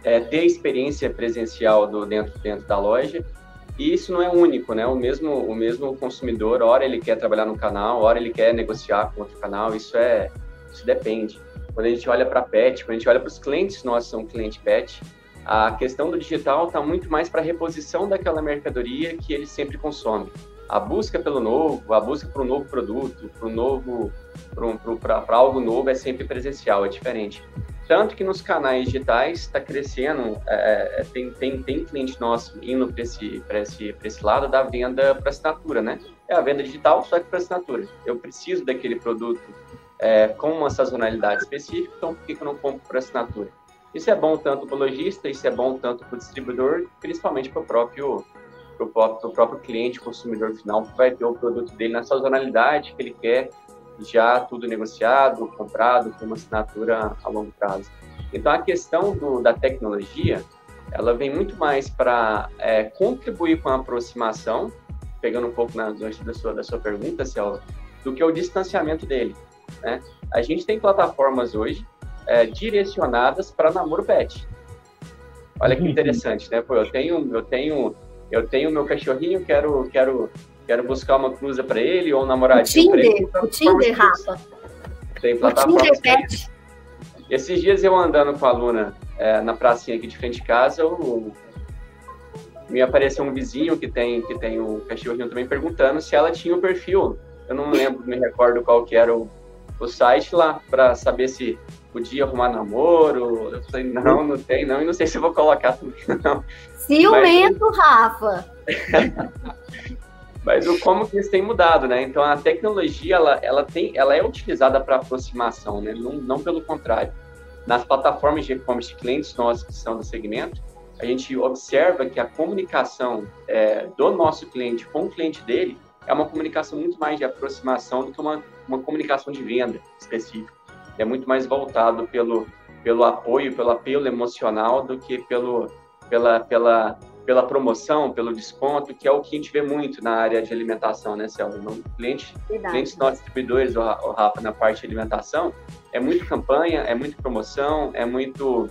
é, ter experiência presencial do, dentro, dentro da loja. E isso não é único, né? O mesmo, o mesmo consumidor, hora ele quer trabalhar no canal, hora ele quer negociar com outro canal, isso é, isso depende. Quando a gente olha para pet, quando a gente olha para os clientes nossos, são cliente pet, a questão do digital está muito mais para a reposição daquela mercadoria que ele sempre consome. A busca pelo novo, a busca para um novo produto, para novo, para algo novo é sempre presencial, é diferente. Tanto que nos canais digitais está crescendo, é, é, tem, tem, tem cliente nosso indo para esse, esse, esse lado da venda para assinatura, né? É a venda digital, só que para assinatura. Eu preciso daquele produto é, com uma sazonalidade específica, então por que, que eu não compro para assinatura? Isso é bom tanto para o lojista, isso é bom tanto para o distribuidor, principalmente para o próprio, pro próprio, próprio cliente, consumidor final, que vai ter o produto dele na sazonalidade que ele quer, já tudo negociado, comprado, com uma assinatura a longo prazo. Então, a questão do, da tecnologia, ela vem muito mais para é, contribuir com a aproximação, pegando um pouco na gancho da sua, da sua pergunta, Celso, do que o distanciamento dele. Né? A gente tem plataformas hoje é, direcionadas para namoro pet. Olha que uhum. interessante, né? Pô, eu tenho, eu tenho, eu tenho meu cachorrinho, quero, quero, quero buscar uma cruza para ele ou um namoradinho para ele. O Tinder, Rafa. Tem plataforma. O Tinder Pet. Esses dias eu andando com a Luna é, na pracinha aqui de frente de casa, eu, me apareceu um vizinho que tem que tem um cachorrinho também perguntando se ela tinha o perfil. Eu não lembro, me recordo qual que era o, o site lá para saber se podia arrumar namoro. Eu falei, não, não tem, não, e não sei se vou colocar também, não. Ciumento, Mas... Rafa! Mas o como que isso tem mudado, né? Então a tecnologia ela, ela tem, ela é utilizada para aproximação, né? Não, não pelo contrário. Nas plataformas de e-commerce de clientes nossos que são do segmento, a gente observa que a comunicação é, do nosso cliente com o cliente dele é uma comunicação muito mais de aproximação do que uma, uma comunicação de venda específica é muito mais voltado pelo, pelo apoio, pelo apelo emocional do que pelo, pela, pela, pela promoção, pelo desconto, que é o que a gente vê muito na área de alimentação, né, Selma? Não, cliente, clientes nossos distribuidores, o Rafa, na parte de alimentação, é muito campanha, é muito promoção, é muito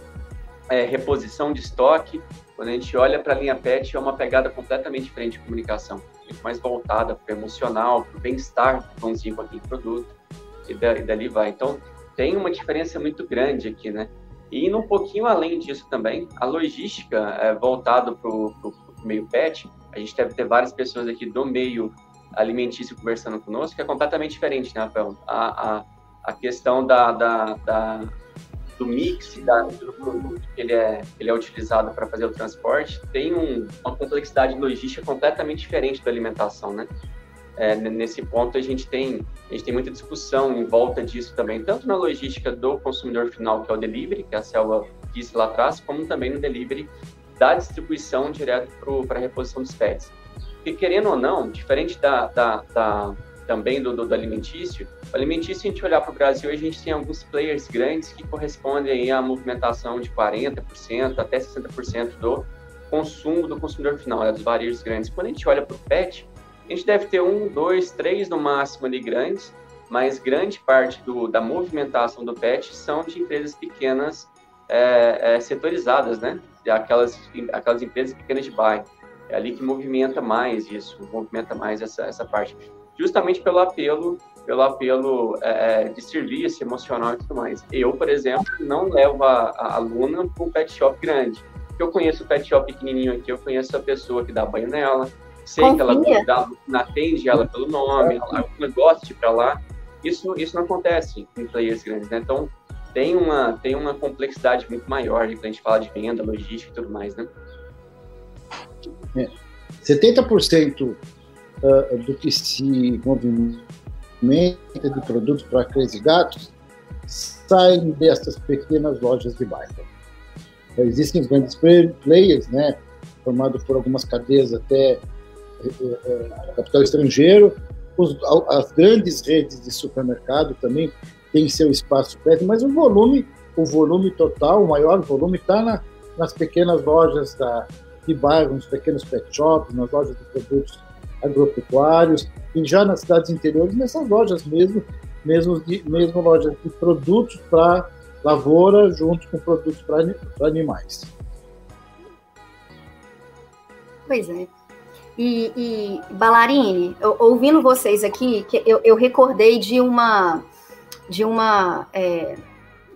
é, reposição de estoque. Quando a gente olha para a linha PET, é uma pegada completamente diferente de comunicação, muito mais voltada para o emocional, para o bem-estar do pãozinho com aquele produto, e, da, e dali vai. Então, tem uma diferença muito grande aqui, né? E indo um pouquinho além disso também, a logística é, voltada para o meio pet, a gente deve ter várias pessoas aqui do meio alimentício conversando conosco, que é completamente diferente, né, Rafael? A, a, a questão da, da, da do mix da, do produto que ele é, ele é utilizado para fazer o transporte tem um, uma complexidade logística completamente diferente da alimentação, né? É, nesse ponto a gente tem a gente tem muita discussão em volta disso também, tanto na logística do consumidor final, que é o delivery, que a Selva disse lá atrás, como também no delivery da distribuição direto para a reposição dos pets. Porque, querendo ou não, diferente da, da, da também do, do, do, alimentício, o alimentício, se a gente olhar para o Brasil, a gente tem alguns players grandes que correspondem à movimentação de 40% até 60% do consumo do consumidor final, né, dos varejos grandes. Quando a gente olha para o pet, a gente deve ter um, dois, três no máximo ali grandes, mas grande parte do, da movimentação do PET são de empresas pequenas é, é, setorizadas, né? Aquelas, aquelas empresas pequenas de bairro. É ali que movimenta mais isso, movimenta mais essa, essa parte. Justamente pelo apelo, pelo apelo é, é de serviço emocional e tudo mais. Eu, por exemplo, não levo a, a aluna para um pet shop grande. Eu conheço o pet shop pequenininho aqui, eu conheço a pessoa que dá banho nela, sei Confia. que ela não atende ela pelo nome, ela, ela gosta de ir para lá. Isso, isso não acontece em players grandes, né? Então, tem uma, tem uma complexidade muito maior de quando a gente fala de venda, logística e tudo mais, né? É. 70% uh, do que se movimenta de produtos para cães e gatos saem dessas pequenas lojas de bairro. Existem grandes players, né, formados por algumas cadeias até capital estrangeiro. Os, as grandes redes de supermercado também têm seu espaço perto, mas o volume, o volume total, o maior volume está na, nas pequenas lojas da, de bairro, nos pequenos pet shops, nas lojas de produtos agropecuários e já nas cidades interiores, nessas lojas mesmo, mesmo, de, mesmo lojas de produtos para lavoura junto com produtos para animais. Pois é. E, e Balarine, ouvindo vocês aqui, eu, eu, recordei de uma, de uma, é,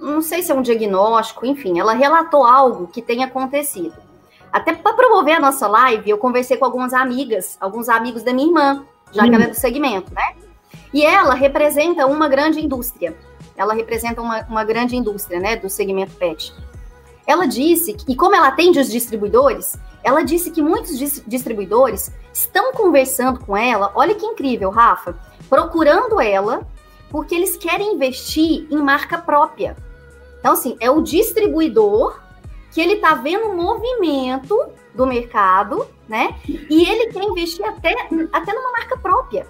não sei se é um diagnóstico, enfim, ela relatou algo que tem acontecido. Até para promover a nossa live, eu conversei com algumas amigas, alguns amigos da minha irmã, já que ela é do segmento, né? E ela representa uma grande indústria. Ela representa uma, uma grande indústria, né, do segmento pet. Ela disse, e como ela atende os distribuidores, ela disse que muitos distribuidores estão conversando com ela, olha que incrível, Rafa, procurando ela, porque eles querem investir em marca própria. Então, assim, é o distribuidor que ele está vendo movimento do mercado, né? E ele quer investir até, até numa marca própria.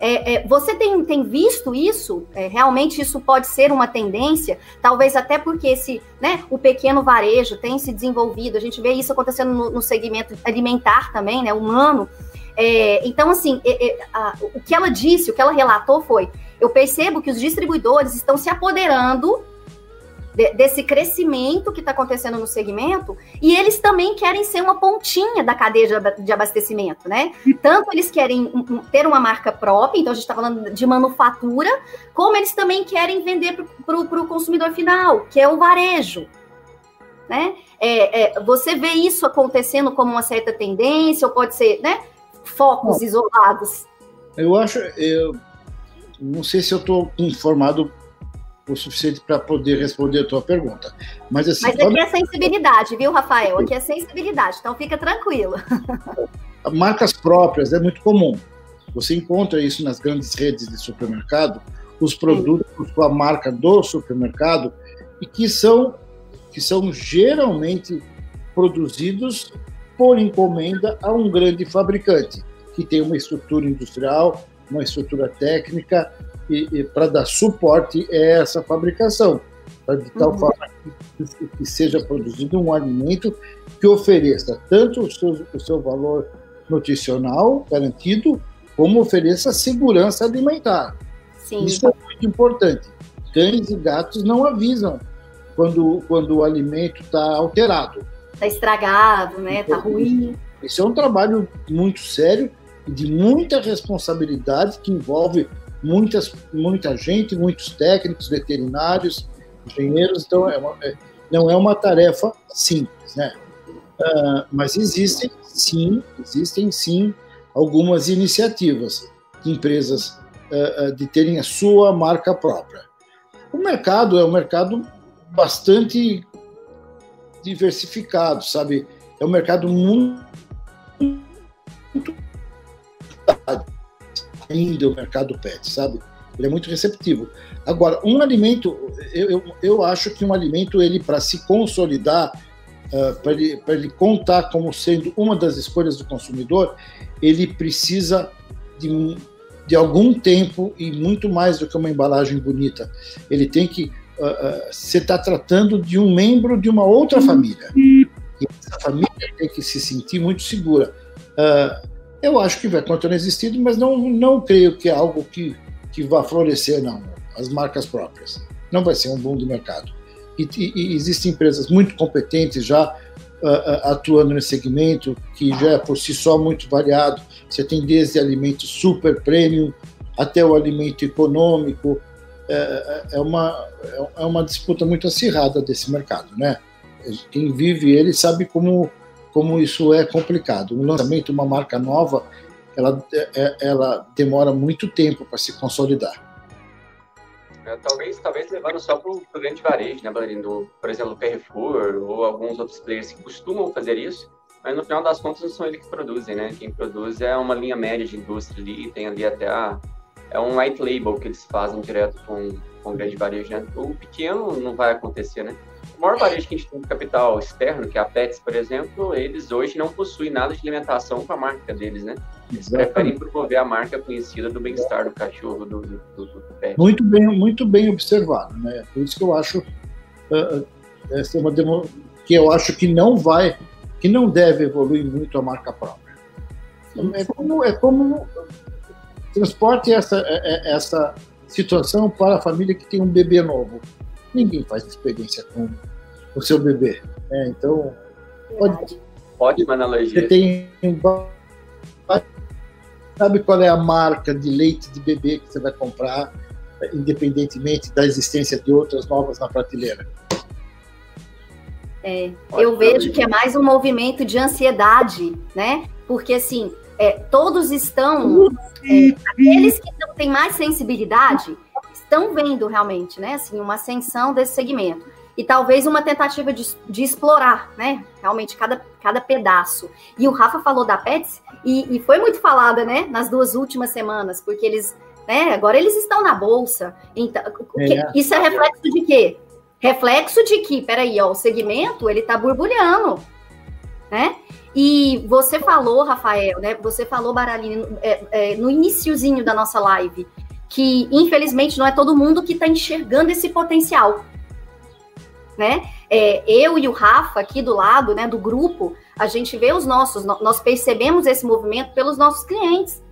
É, é, você tem, tem visto isso? É, realmente isso pode ser uma tendência? Talvez até porque esse, né, o pequeno varejo tem se desenvolvido. A gente vê isso acontecendo no, no segmento alimentar também, né, humano. É, então, assim, é, é, a, o que ela disse, o que ela relatou foi: eu percebo que os distribuidores estão se apoderando de, desse crescimento que está acontecendo no segmento, e eles também querem ser uma pontinha da cadeia de, abastecimento, né? Tanto eles querem ter uma marca própria, então a gente está falando de manufatura, como eles também querem vender para o consumidor final, que é o varejo. Né? É, é, você vê isso acontecendo como uma certa tendência, ou pode ser né, focos Bom, isolados? Eu acho, eu não sei se eu estou informado o suficiente para poder responder a tua pergunta. Mas, assim, Mas aqui é sensibilidade, viu, Rafael? Aqui é sensibilidade, então fica tranquilo. Marcas próprias é muito comum. Você encontra isso nas grandes redes de supermercado, os produtos com a marca do supermercado, e que são, que são geralmente produzidos por encomenda a um grande fabricante, que tem uma estrutura industrial, uma estrutura técnica, e, e para dar suporte a essa fabricação. de tal uhum. forma que, que, seja produzido um alimento que ofereça tanto o seu, o seu valor nutricional garantido, como ofereça segurança alimentar. Sim. Isso é muito importante. Cães e gatos não avisam quando, quando o alimento está alterado. Está estragado, né? Está ruim. Isso é um trabalho muito sério e de muita responsabilidade que envolve muitas, muita gente, muitos técnicos, veterinários, engenheiros. Então, é uma, é, não é uma tarefa simples, né? Uh, mas existem, sim, existem sim algumas iniciativas de empresas uh, de terem a sua marca própria. O mercado é um mercado bastante diversificado, sabe? É um mercado muito, muito ainda o mercado pet, sabe? Ele é muito receptivo. Agora, um alimento, eu, eu, eu acho que um alimento, ele para se consolidar, uh, para ele, ele contar como sendo uma das escolhas do consumidor, ele precisa de, de algum tempo e muito mais do que uma embalagem bonita. Ele tem que uh, uh, você está tratando de um membro de uma outra família. E essa família tem que se sentir muito segura. Uh, eu acho que vai continuar existindo, mas não, não creio que é algo que, que vá florescer, não. As marcas próprias. Não vai ser um boom do mercado. E, e, existem empresas muito competentes já atuando nesse segmento, que já é por si só muito variado. Você tem desde alimentos super premium até o alimento econômico, é, é, é, uma, é uma disputa muito acirrada desse mercado, né? Quem vive ele sabe como, como isso é complicado. Um lançamento, uma marca nova, ela, é, ela demora muito tempo para se consolidar. É, talvez, talvez levando só para o grande varejo, né, Balerindo? Por exemplo, Carrefour ou alguns outros players que costumam fazer isso, mas no final das contas não são eles que produzem, né? Quem produz é uma linha média de indústria ali, tem ali até a, é um white label que eles fazem direto com, com o grande varejo. Né? O pequeno não vai acontecer, né? Maior varejo que a gente tem de capital externo, que é a Pets, por exemplo, eles hoje não possuem nada de alimentação com a marca deles, né? Eles Exatamente. preferem promover a marca conhecida do bem-estar do cachorro, do, do, do, do, pet. Muito bem, muito bem observado, né? Por isso que eu acho uh, essa é uma demo, que eu acho que não vai, que não deve evoluir muito a marca própria. É como, é como Transporte essa, é, é, essa situação para a família que tem um bebê novo. Ninguém faz experiência com o seu bebê. Né? Então, pode. Ótima analogia. Você tem. Sabe qual é a marca de leite de bebê que você vai comprar, independentemente da existência de outras novas na prateleira? É, eu vejo que é mais um movimento de ansiedade, né? Porque assim, é, todos estão, é, aqueles que não têm mais sensibilidade, estão vendo realmente, né, assim, uma ascensão desse segmento. E talvez uma tentativa de, de explorar, né, realmente cada, cada pedaço. E o Rafa falou da Pets, e, e foi muito falada, né, nas duas últimas semanas, porque eles, né, agora eles estão na bolsa. Então, é. isso é reflexo de quê? Reflexo de que, peraí, ó, o segmento, ele tá borbulhando, né? E você falou, Rafael, né? Você falou, Baralini, é, é, no iníciozinho da nossa live, que infelizmente não é todo mundo que está enxergando esse potencial. Né? É, eu e o Rafa aqui do lado, né, do grupo, a gente vê os nossos, nós percebemos esse movimento pelos nossos clientes.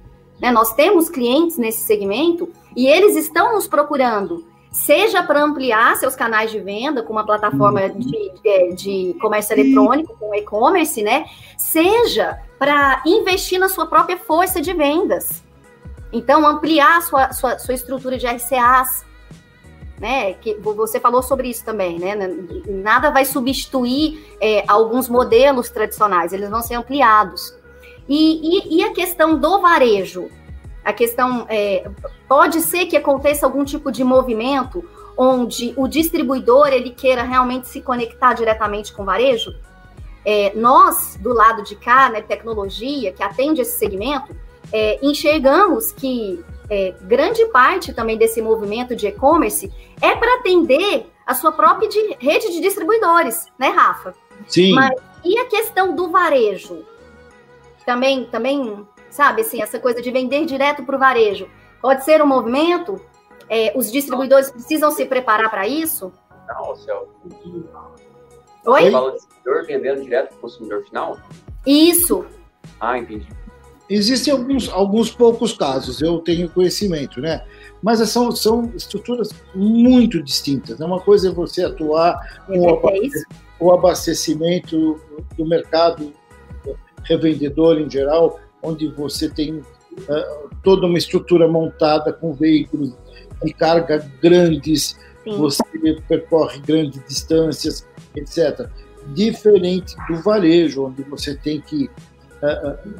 Né? Nós temos clientes nesse segmento e eles estão nos procurando seja para ampliar seus canais de venda com uma plataforma uhum. de, de, de comércio eletrônico, com e-commerce, né? Seja para investir na sua própria força de vendas. Então, ampliar sua, sua, sua estrutura de RCAs, né? Que você falou sobre isso também, né? Nada vai substituir é, alguns modelos tradicionais, eles vão ser ampliados. E, e, e a questão do varejo, a questão é, pode ser que aconteça algum tipo de movimento onde o distribuidor ele queira realmente se conectar diretamente com o varejo. É, nós do lado de cá, né, tecnologia que atende esse segmento, é, enxergamos que é, grande parte também desse movimento de e-commerce é para atender a sua própria de, rede de distribuidores, né, Rafa? Sim. Mas e a questão do varejo? Também, também sabe? Assim, essa coisa de vender direto para o varejo. Pode ser um movimento? É, os distribuidores precisam se preparar para isso? final, Celso? Oi? Você fala distribuidor vendendo direto para o consumidor final? Isso. Ah, entendi. Existem alguns, alguns poucos casos, eu tenho conhecimento, né? Mas são, são estruturas muito distintas. Uma coisa é você atuar com É o abastecimento do mercado revendedor em geral, onde você tem uh, toda uma estrutura montada com veículos de carga grandes, Sim. você percorre grandes distâncias, etc. Diferente do varejo, onde você tem que,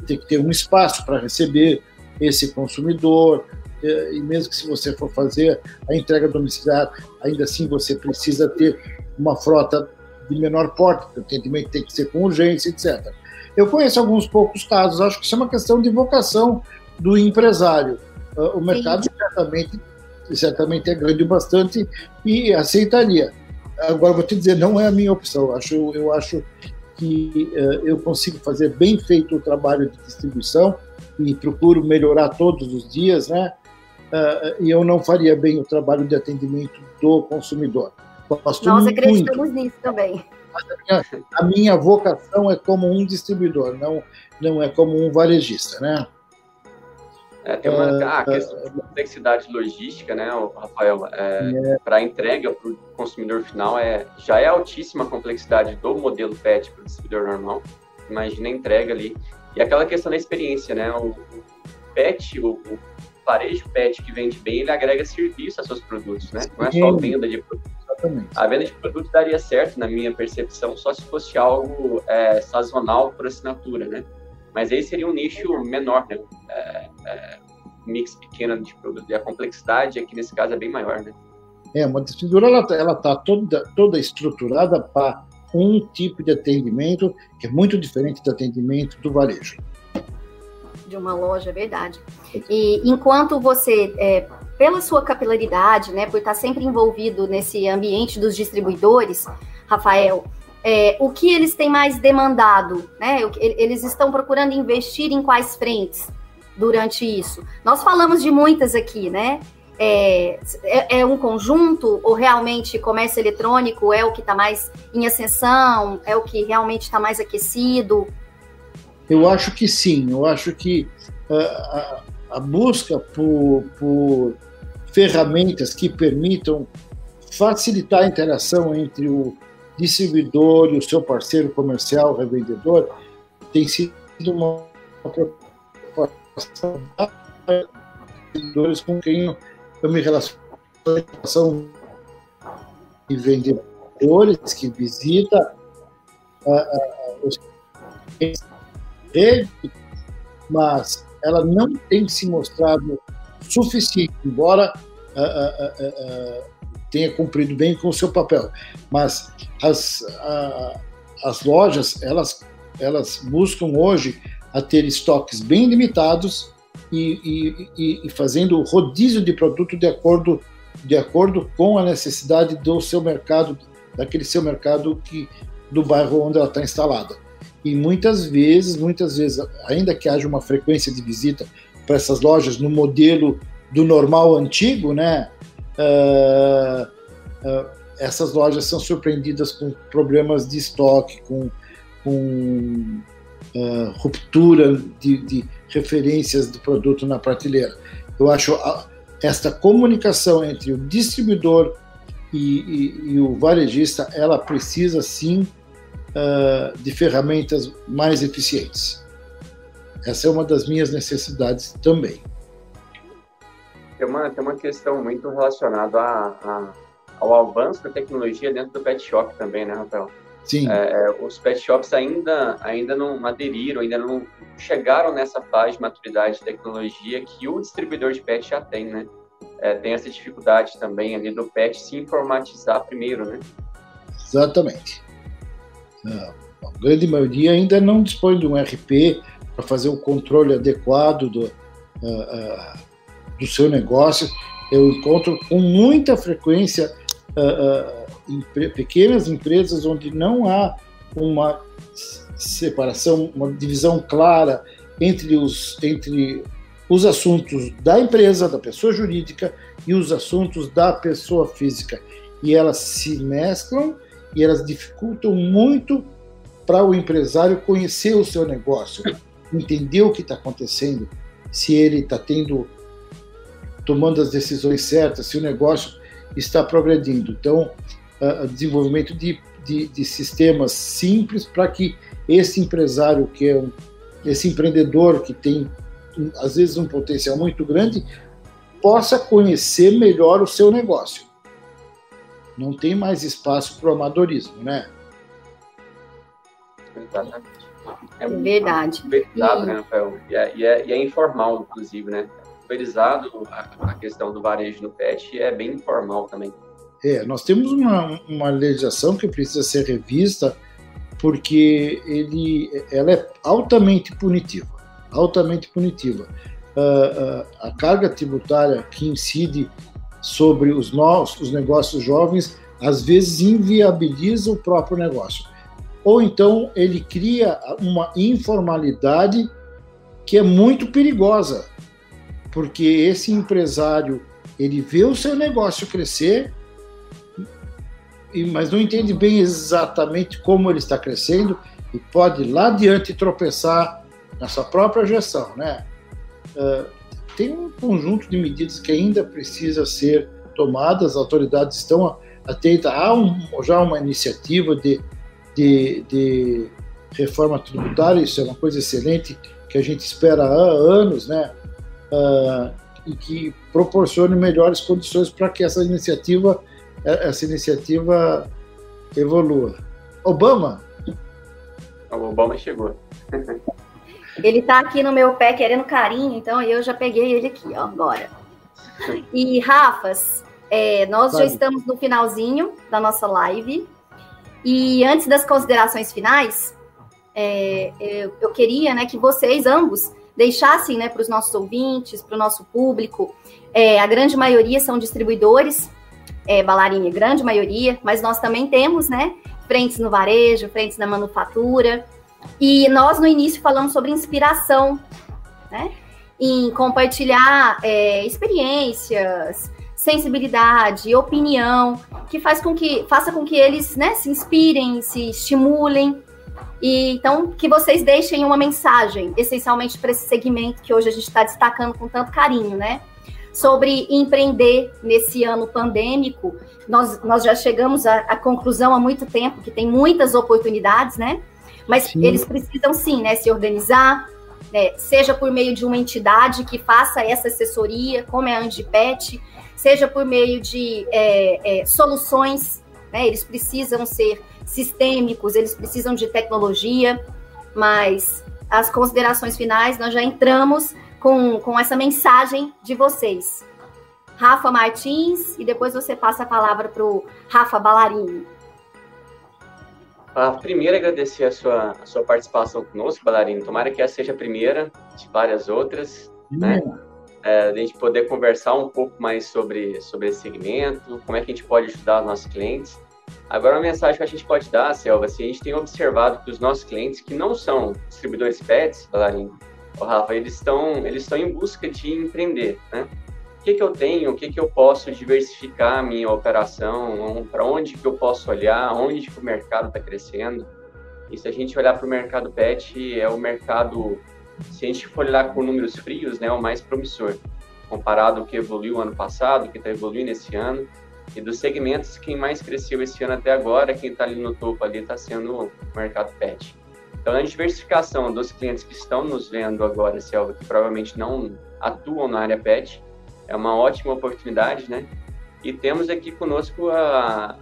tem que ter um espaço para receber esse consumidor, eh, e mesmo que se você for fazer a entrega domiciliar, ainda assim você precisa ter uma frota de menor porte, o atendimento tem que ser com urgência, etc. Eu conheço alguns poucos casos, acho que isso é uma questão de vocação do empresário. O mercado certamente, certamente é grande bastante e aceitaria. Agora, vou te dizer, não é a minha opção. Eu acho, eu acho que uh, eu consigo fazer bem feito o trabalho de distribuição e procuro melhorar todos os dias, né? Uh, e eu não faria bem o trabalho de atendimento do consumidor. Gosto Nós acreditamos muito. nisso também. A minha, a minha, vocação é como um distribuidor, não, não é como um varejista, né? É, tem uma ah, questão de complexidade logística, né, Rafael? É, é. Para entrega para o consumidor final é, já é altíssima a complexidade do modelo PET para o distribuidor normal. Imagina a entrega ali. E aquela questão da experiência, né? O, o PET, o, o varejo PET que vende bem, ele agrega serviço aos seus produtos, né? Não é só venda de produtos. Exatamente. A venda de produtos daria certo, na minha percepção, só se fosse algo é, sazonal por assinatura, né? Mas aí seria um nicho menor, né? É, é, mix pequeno de produtos. E a complexidade aqui nesse caso é bem maior, né? É, uma distribuidora ela, ela tá toda, toda estruturada para um tipo de atendimento que é muito diferente do atendimento do varejo. De uma loja, é verdade. E enquanto você, é, pela sua capilaridade, né, por estar sempre envolvido nesse ambiente dos distribuidores, Rafael, é, o que eles têm mais demandado, né? Eles estão procurando investir em quais frentes durante isso? Nós falamos de muitas aqui, né? É, é, é um conjunto ou realmente comércio eletrônico é o que está mais em ascensão, é o que realmente está mais aquecido? Eu acho que sim, eu acho que uh, a, a, busca por, por ferramentas que permitam facilitar a interação entre o distribuidor e o seu parceiro comercial, revendedor, tem sido uma preocupação com quem eu me relaciono e vendedores que visita uh, uh, os mas ela não tem se mostrado suficiente, embora uh, tenha cumprido bem com o seu papel. Mas as, as lojas, elas, elas buscam hoje a ter estoques bem limitados e, e, e, fazendo rodízio de produto de acordo, de acordo com a necessidade do seu mercado, daquele seu mercado que, do bairro onde ela está instalada. E muitas vezes, muitas vezes, ainda que haja uma frequência de visita para essas lojas no modelo do normal antigo, né? Uh, uh, essas lojas são surpreendidas com problemas de estoque, com, com uh, ruptura de, de, referências do produto na prateleira. Eu acho a, esta comunicação entre o distribuidor e, e, e, o varejista, ela precisa sim de ferramentas mais eficientes. Essa é uma das minhas necessidades também. Tem uma, tem uma questão muito relacionada a, a, ao avanço da tecnologia dentro do pet shop também, né, Rafael? Sim. É, os pet shops ainda, ainda não aderiram, ainda não chegaram nessa fase de maturidade de tecnologia que o distribuidor de pet já tem, né? É, tem essa dificuldade também ali do pet se informatizar primeiro, né? Exatamente. A grande maioria ainda não dispõe de um RP para fazer o controle adequado do, uh, uh, do seu negócio. Eu encontro com muita frequência uh, pequenas empresas onde não há uma separação, uma divisão clara entre os, entre os assuntos da empresa, da pessoa jurídica e os assuntos da pessoa física. e elas se mesclam e elas dificultam muito para o empresário conhecer o seu negócio, entender o que está acontecendo, se ele está tendo tomando as decisões certas, se o negócio está progredindo. Então, uh, desenvolvimento de, de, de sistemas simples para que esse empresário que é um, esse empreendedor que tem às vezes um potencial muito grande possa conhecer melhor o seu negócio. Não tem mais espaço para o amadorismo, né? Exatamente. É verdade. Né, Rafael? E é, e, é, e é, informal, inclusive, né? Pulverizado a, a questão do varejo no pet é bem informal também. É, nós temos uma, uma legislação que precisa ser revista porque ele, ela é altamente punitiva, altamente punitiva. Uh, uh, a carga tributária que incide sobre os novos, os negócios jovens, às vezes inviabiliza o próprio negócio. Ou então ele cria uma informalidade que é muito perigosa, porque esse empresário ele vê o seu negócio crescer mas não entende bem exatamente como ele está crescendo e pode lá adiante tropeçar na sua própria gestão, né? Uh, tem um conjunto de medidas que ainda precisa ser tomadas, as autoridades estão atentas, há um, já uma iniciativa de, de, de, reforma tributária, isso é uma coisa excelente, que a gente espera há anos, né? Uh, e que proporcione melhores condições para que essa iniciativa é, essa iniciativa evolua. Obama? O Obama chegou. Ele está aqui no meu pé querendo carinho, então eu já peguei ele aqui, ó, agora. E, Rafas, é, nós já estamos no finalzinho da nossa live. E antes das considerações finais, é, eu, eu, queria né, que vocês ambos deixassem né, para os nossos ouvintes, para o nosso público, é, a grande maioria são distribuidores é, grande maioria, mas nós também temos, né, frentes no varejo, frentes na manufatura, e nós no início falamos sobre inspiração, né, em compartilhar é, experiências, sensibilidade, opinião, que faz com que faça com que eles, né, se inspirem, se estimulem, e então que vocês deixem uma mensagem, essencialmente para esse segmento que hoje a gente está destacando com tanto carinho, né? sobre empreender nesse ano pandêmico. Nós, nós já chegamos à, à conclusão há muito tempo que tem muitas oportunidades, né? Mas sim. eles precisam sim, né, se organizar, né, seja por meio de uma entidade que faça essa assessoria, como é a Andipet, seja por meio de é, é, soluções, né, eles precisam ser sistêmicos, eles precisam de tecnologia, mas as considerações finais nós já entramos com, com essa mensagem de vocês. Rafa Martins, e depois você passa a palavra para o Rafa Ballarini. Ah, primeiro, agradecer a sua, a sua participação conosco, Ballarini. Tomara que essa seja a primeira de várias outras, hum. né? É, a gente poder conversar um pouco mais sobre, sobre esse segmento, como é que a gente pode ajudar os nossos clientes. Agora, uma mensagem que a gente pode dar, Selva, assim, a gente tem observado que os nossos clientes, que não são distribuidores pets, Ballarini, o Rafa, eles estão eles estão em busca de empreender, né? O que, que eu tenho, o que, que eu posso diversificar a minha operação, para onde que eu posso olhar, onde que o mercado está crescendo. E se a gente olhar para o mercado pet, é o mercado, se a gente for olhar com números frios, né, é o mais promissor, comparado ao que evoluiu ano passado, que está evoluindo esse ano. E dos segmentos, quem mais cresceu esse ano até agora, quem está ali no topo ali, está sendo o mercado pet. Então, a diversificação dos clientes que estão nos vendo agora, Selva, que provavelmente não atuam na área pet, é uma ótima oportunidade, né? E temos aqui conosco a,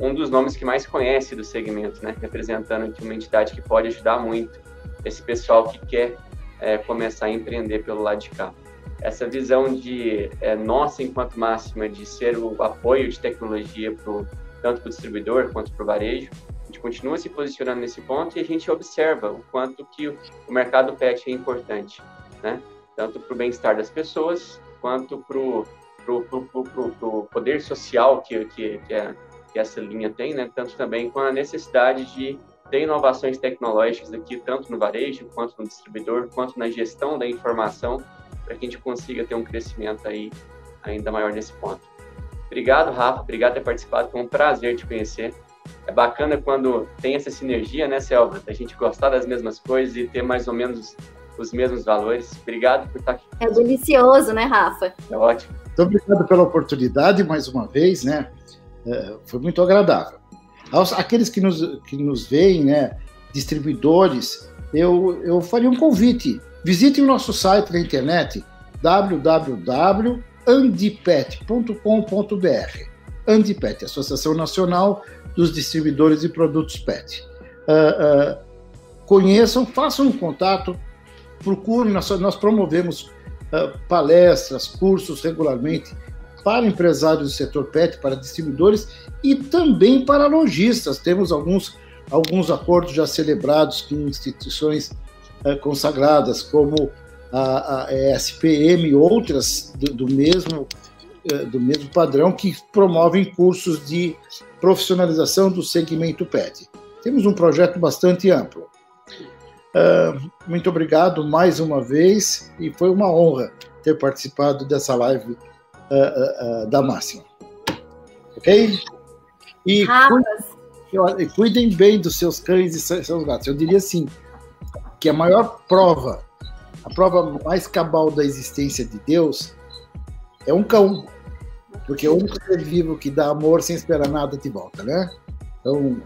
um dos nomes que mais conhece do segmento, né? Representando aqui uma entidade que pode ajudar muito esse pessoal que quer é, começar a empreender pelo lado de cá. Essa visão de é, nossa, enquanto máxima, de ser o apoio de tecnologia pro, tanto para o distribuidor quanto para o varejo, gente continua se posicionando nesse ponto e a gente observa o quanto que o mercado pet é importante, né? Tanto para o bem-estar das pessoas, quanto para o poder social que, que, que, é, que, essa linha tem, né? Tanto também com a necessidade de ter inovações tecnológicas aqui, tanto no varejo, quanto no distribuidor, quanto na gestão da informação, para que a gente consiga ter um crescimento aí ainda maior nesse ponto. Obrigado, Rafa. Obrigado por ter participado. Foi um prazer te conhecer. É bacana quando tem essa sinergia, né, Selva? Da gente gostar das mesmas coisas e ter mais ou menos os mesmos valores. Obrigado por estar aqui. É delicioso, né, Rafa? É ótimo. Muito obrigado pela oportunidade mais uma vez, né? É, foi muito agradável. Aos, aqueles que nos, que nos veem, né, distribuidores, eu, eu faria um convite. Visitem o nosso site na internet www.andipet.com.br. Andipet, Associação Nacional dos Distribuidores de Produtos PET. Uh, uh, conheçam, façam um contato, procurem, nós, nós promovemos uh, palestras, cursos regularmente para empresários do setor PET, para distribuidores e também para lojistas. Temos alguns, alguns acordos já celebrados com instituições consagradas, como a, a ESPM e outras do, do mesmo uh, do mesmo padrão que promovem cursos de profissionalização do segmento PET. Temos um projeto bastante amplo. Uh, muito obrigado mais uma vez e foi uma honra ter participado dessa live uh, uh, da Máxima. Ok? E cuidem, cuidem, bem dos seus cães e seus gatos. Eu diria assim, que a maior prova, a prova mais cabal da existência de Deus é um cão. Porque é um ser vivo que dá amor sem esperar nada de volta, né? Então,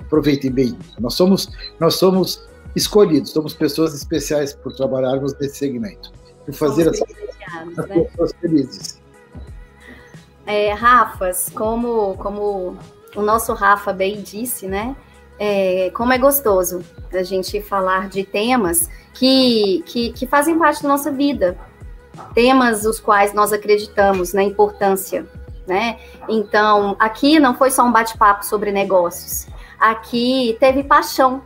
aproveitem bem. Nós somos, nós somos escolhidos, somos pessoas especiais por trabalharmos nesse segmento, por fazer as, as né? pessoas felizes. É, Rafas, como, como o nosso Rafa bem disse, né? É, como é gostoso a gente falar de temas que, que, que fazem parte da nossa vida, temas os quais nós acreditamos na importância, né? Então, aqui não foi só um bate-papo sobre negócios, aqui teve paixão.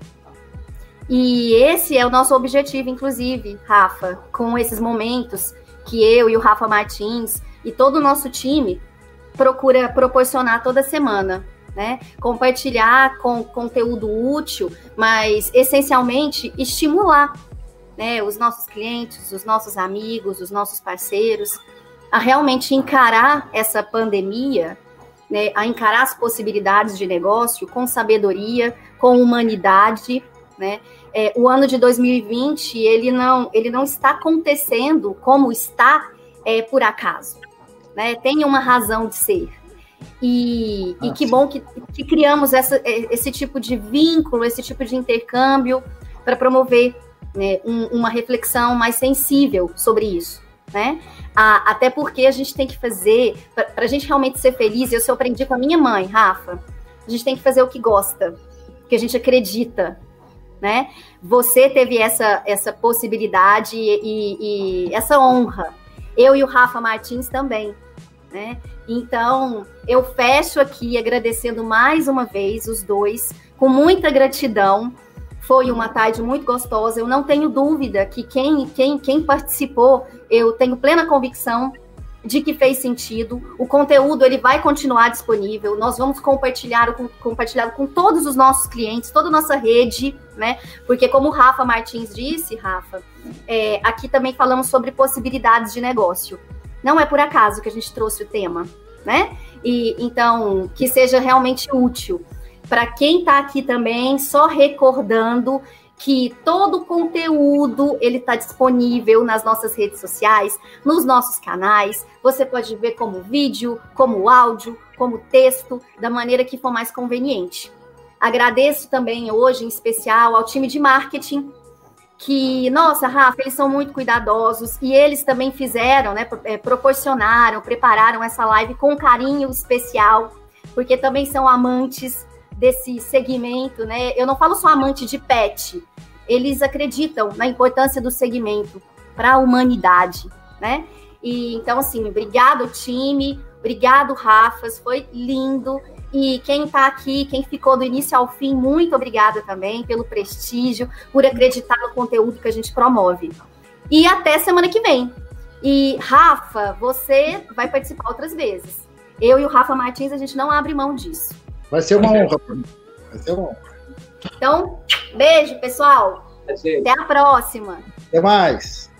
E esse é o nosso objetivo, inclusive, Rafa, com esses momentos que eu e o Rafa Martins e todo o nosso time procura proporcionar toda semana. Né? Compartilhar com conteúdo útil, mas essencialmente estimular né, os nossos clientes, os nossos amigos, os nossos parceiros a realmente encarar essa pandemia, né, a encarar as possibilidades de negócio com sabedoria, com humanidade, né? É, o ano de 2020 ele não ele não está acontecendo como está é, por acaso, né? Tem uma razão de ser. E, ah, e que sim. bom que, que criamos essa, esse tipo de vínculo, esse tipo de intercâmbio para promover né, um, uma reflexão mais sensível sobre isso, né? Ah, até porque a gente tem que fazer, para a gente realmente ser feliz, eu aprendi com a minha mãe, Rafa, a gente tem que fazer o que gosta, que a gente acredita, né? Você teve essa, essa possibilidade e, e, e essa honra. Eu e o Rafa Martins também, né? Então, eu fecho aqui agradecendo mais uma vez os dois, com muita gratidão. Foi uma tarde muito gostosa. Eu não tenho dúvida que quem, quem, quem participou, eu tenho plena convicção de que fez sentido. O conteúdo ele vai continuar disponível. Nós vamos compartilhar com, compartilhar com todos os nossos clientes, toda a nossa rede, né? Porque como o Rafa Martins disse, Rafa, é, aqui também falamos sobre possibilidades de negócio. Não é por acaso que a gente trouxe o tema, né? E então que seja realmente útil para quem está aqui também, só recordando que todo o conteúdo ele está disponível nas nossas redes sociais, nos nossos canais. Você pode ver como vídeo, como áudio, como texto, da maneira que for mais conveniente. Agradeço também hoje, em especial, ao time de marketing, que, nossa, Rafa, eles são muito cuidadosos e eles também fizeram, né, é, proporcionaram, prepararam essa live com carinho especial, porque também são amantes desse segmento, né? Eu não falo só amante de pet, eles acreditam na importância do segmento para a humanidade, né? E então assim, obrigado time, obrigado Rafas, foi lindo. E quem está aqui, quem ficou do início ao fim, muito obrigada também pelo prestígio, por acreditar no conteúdo que a gente promove. E até semana que vem. E Rafa, você vai participar outras vezes. Eu e o Rafa Martins, a gente não abre mão disso. Vai ser uma honra. Vai ser uma honra. Então, beijo, pessoal. Até a próxima. Até mais.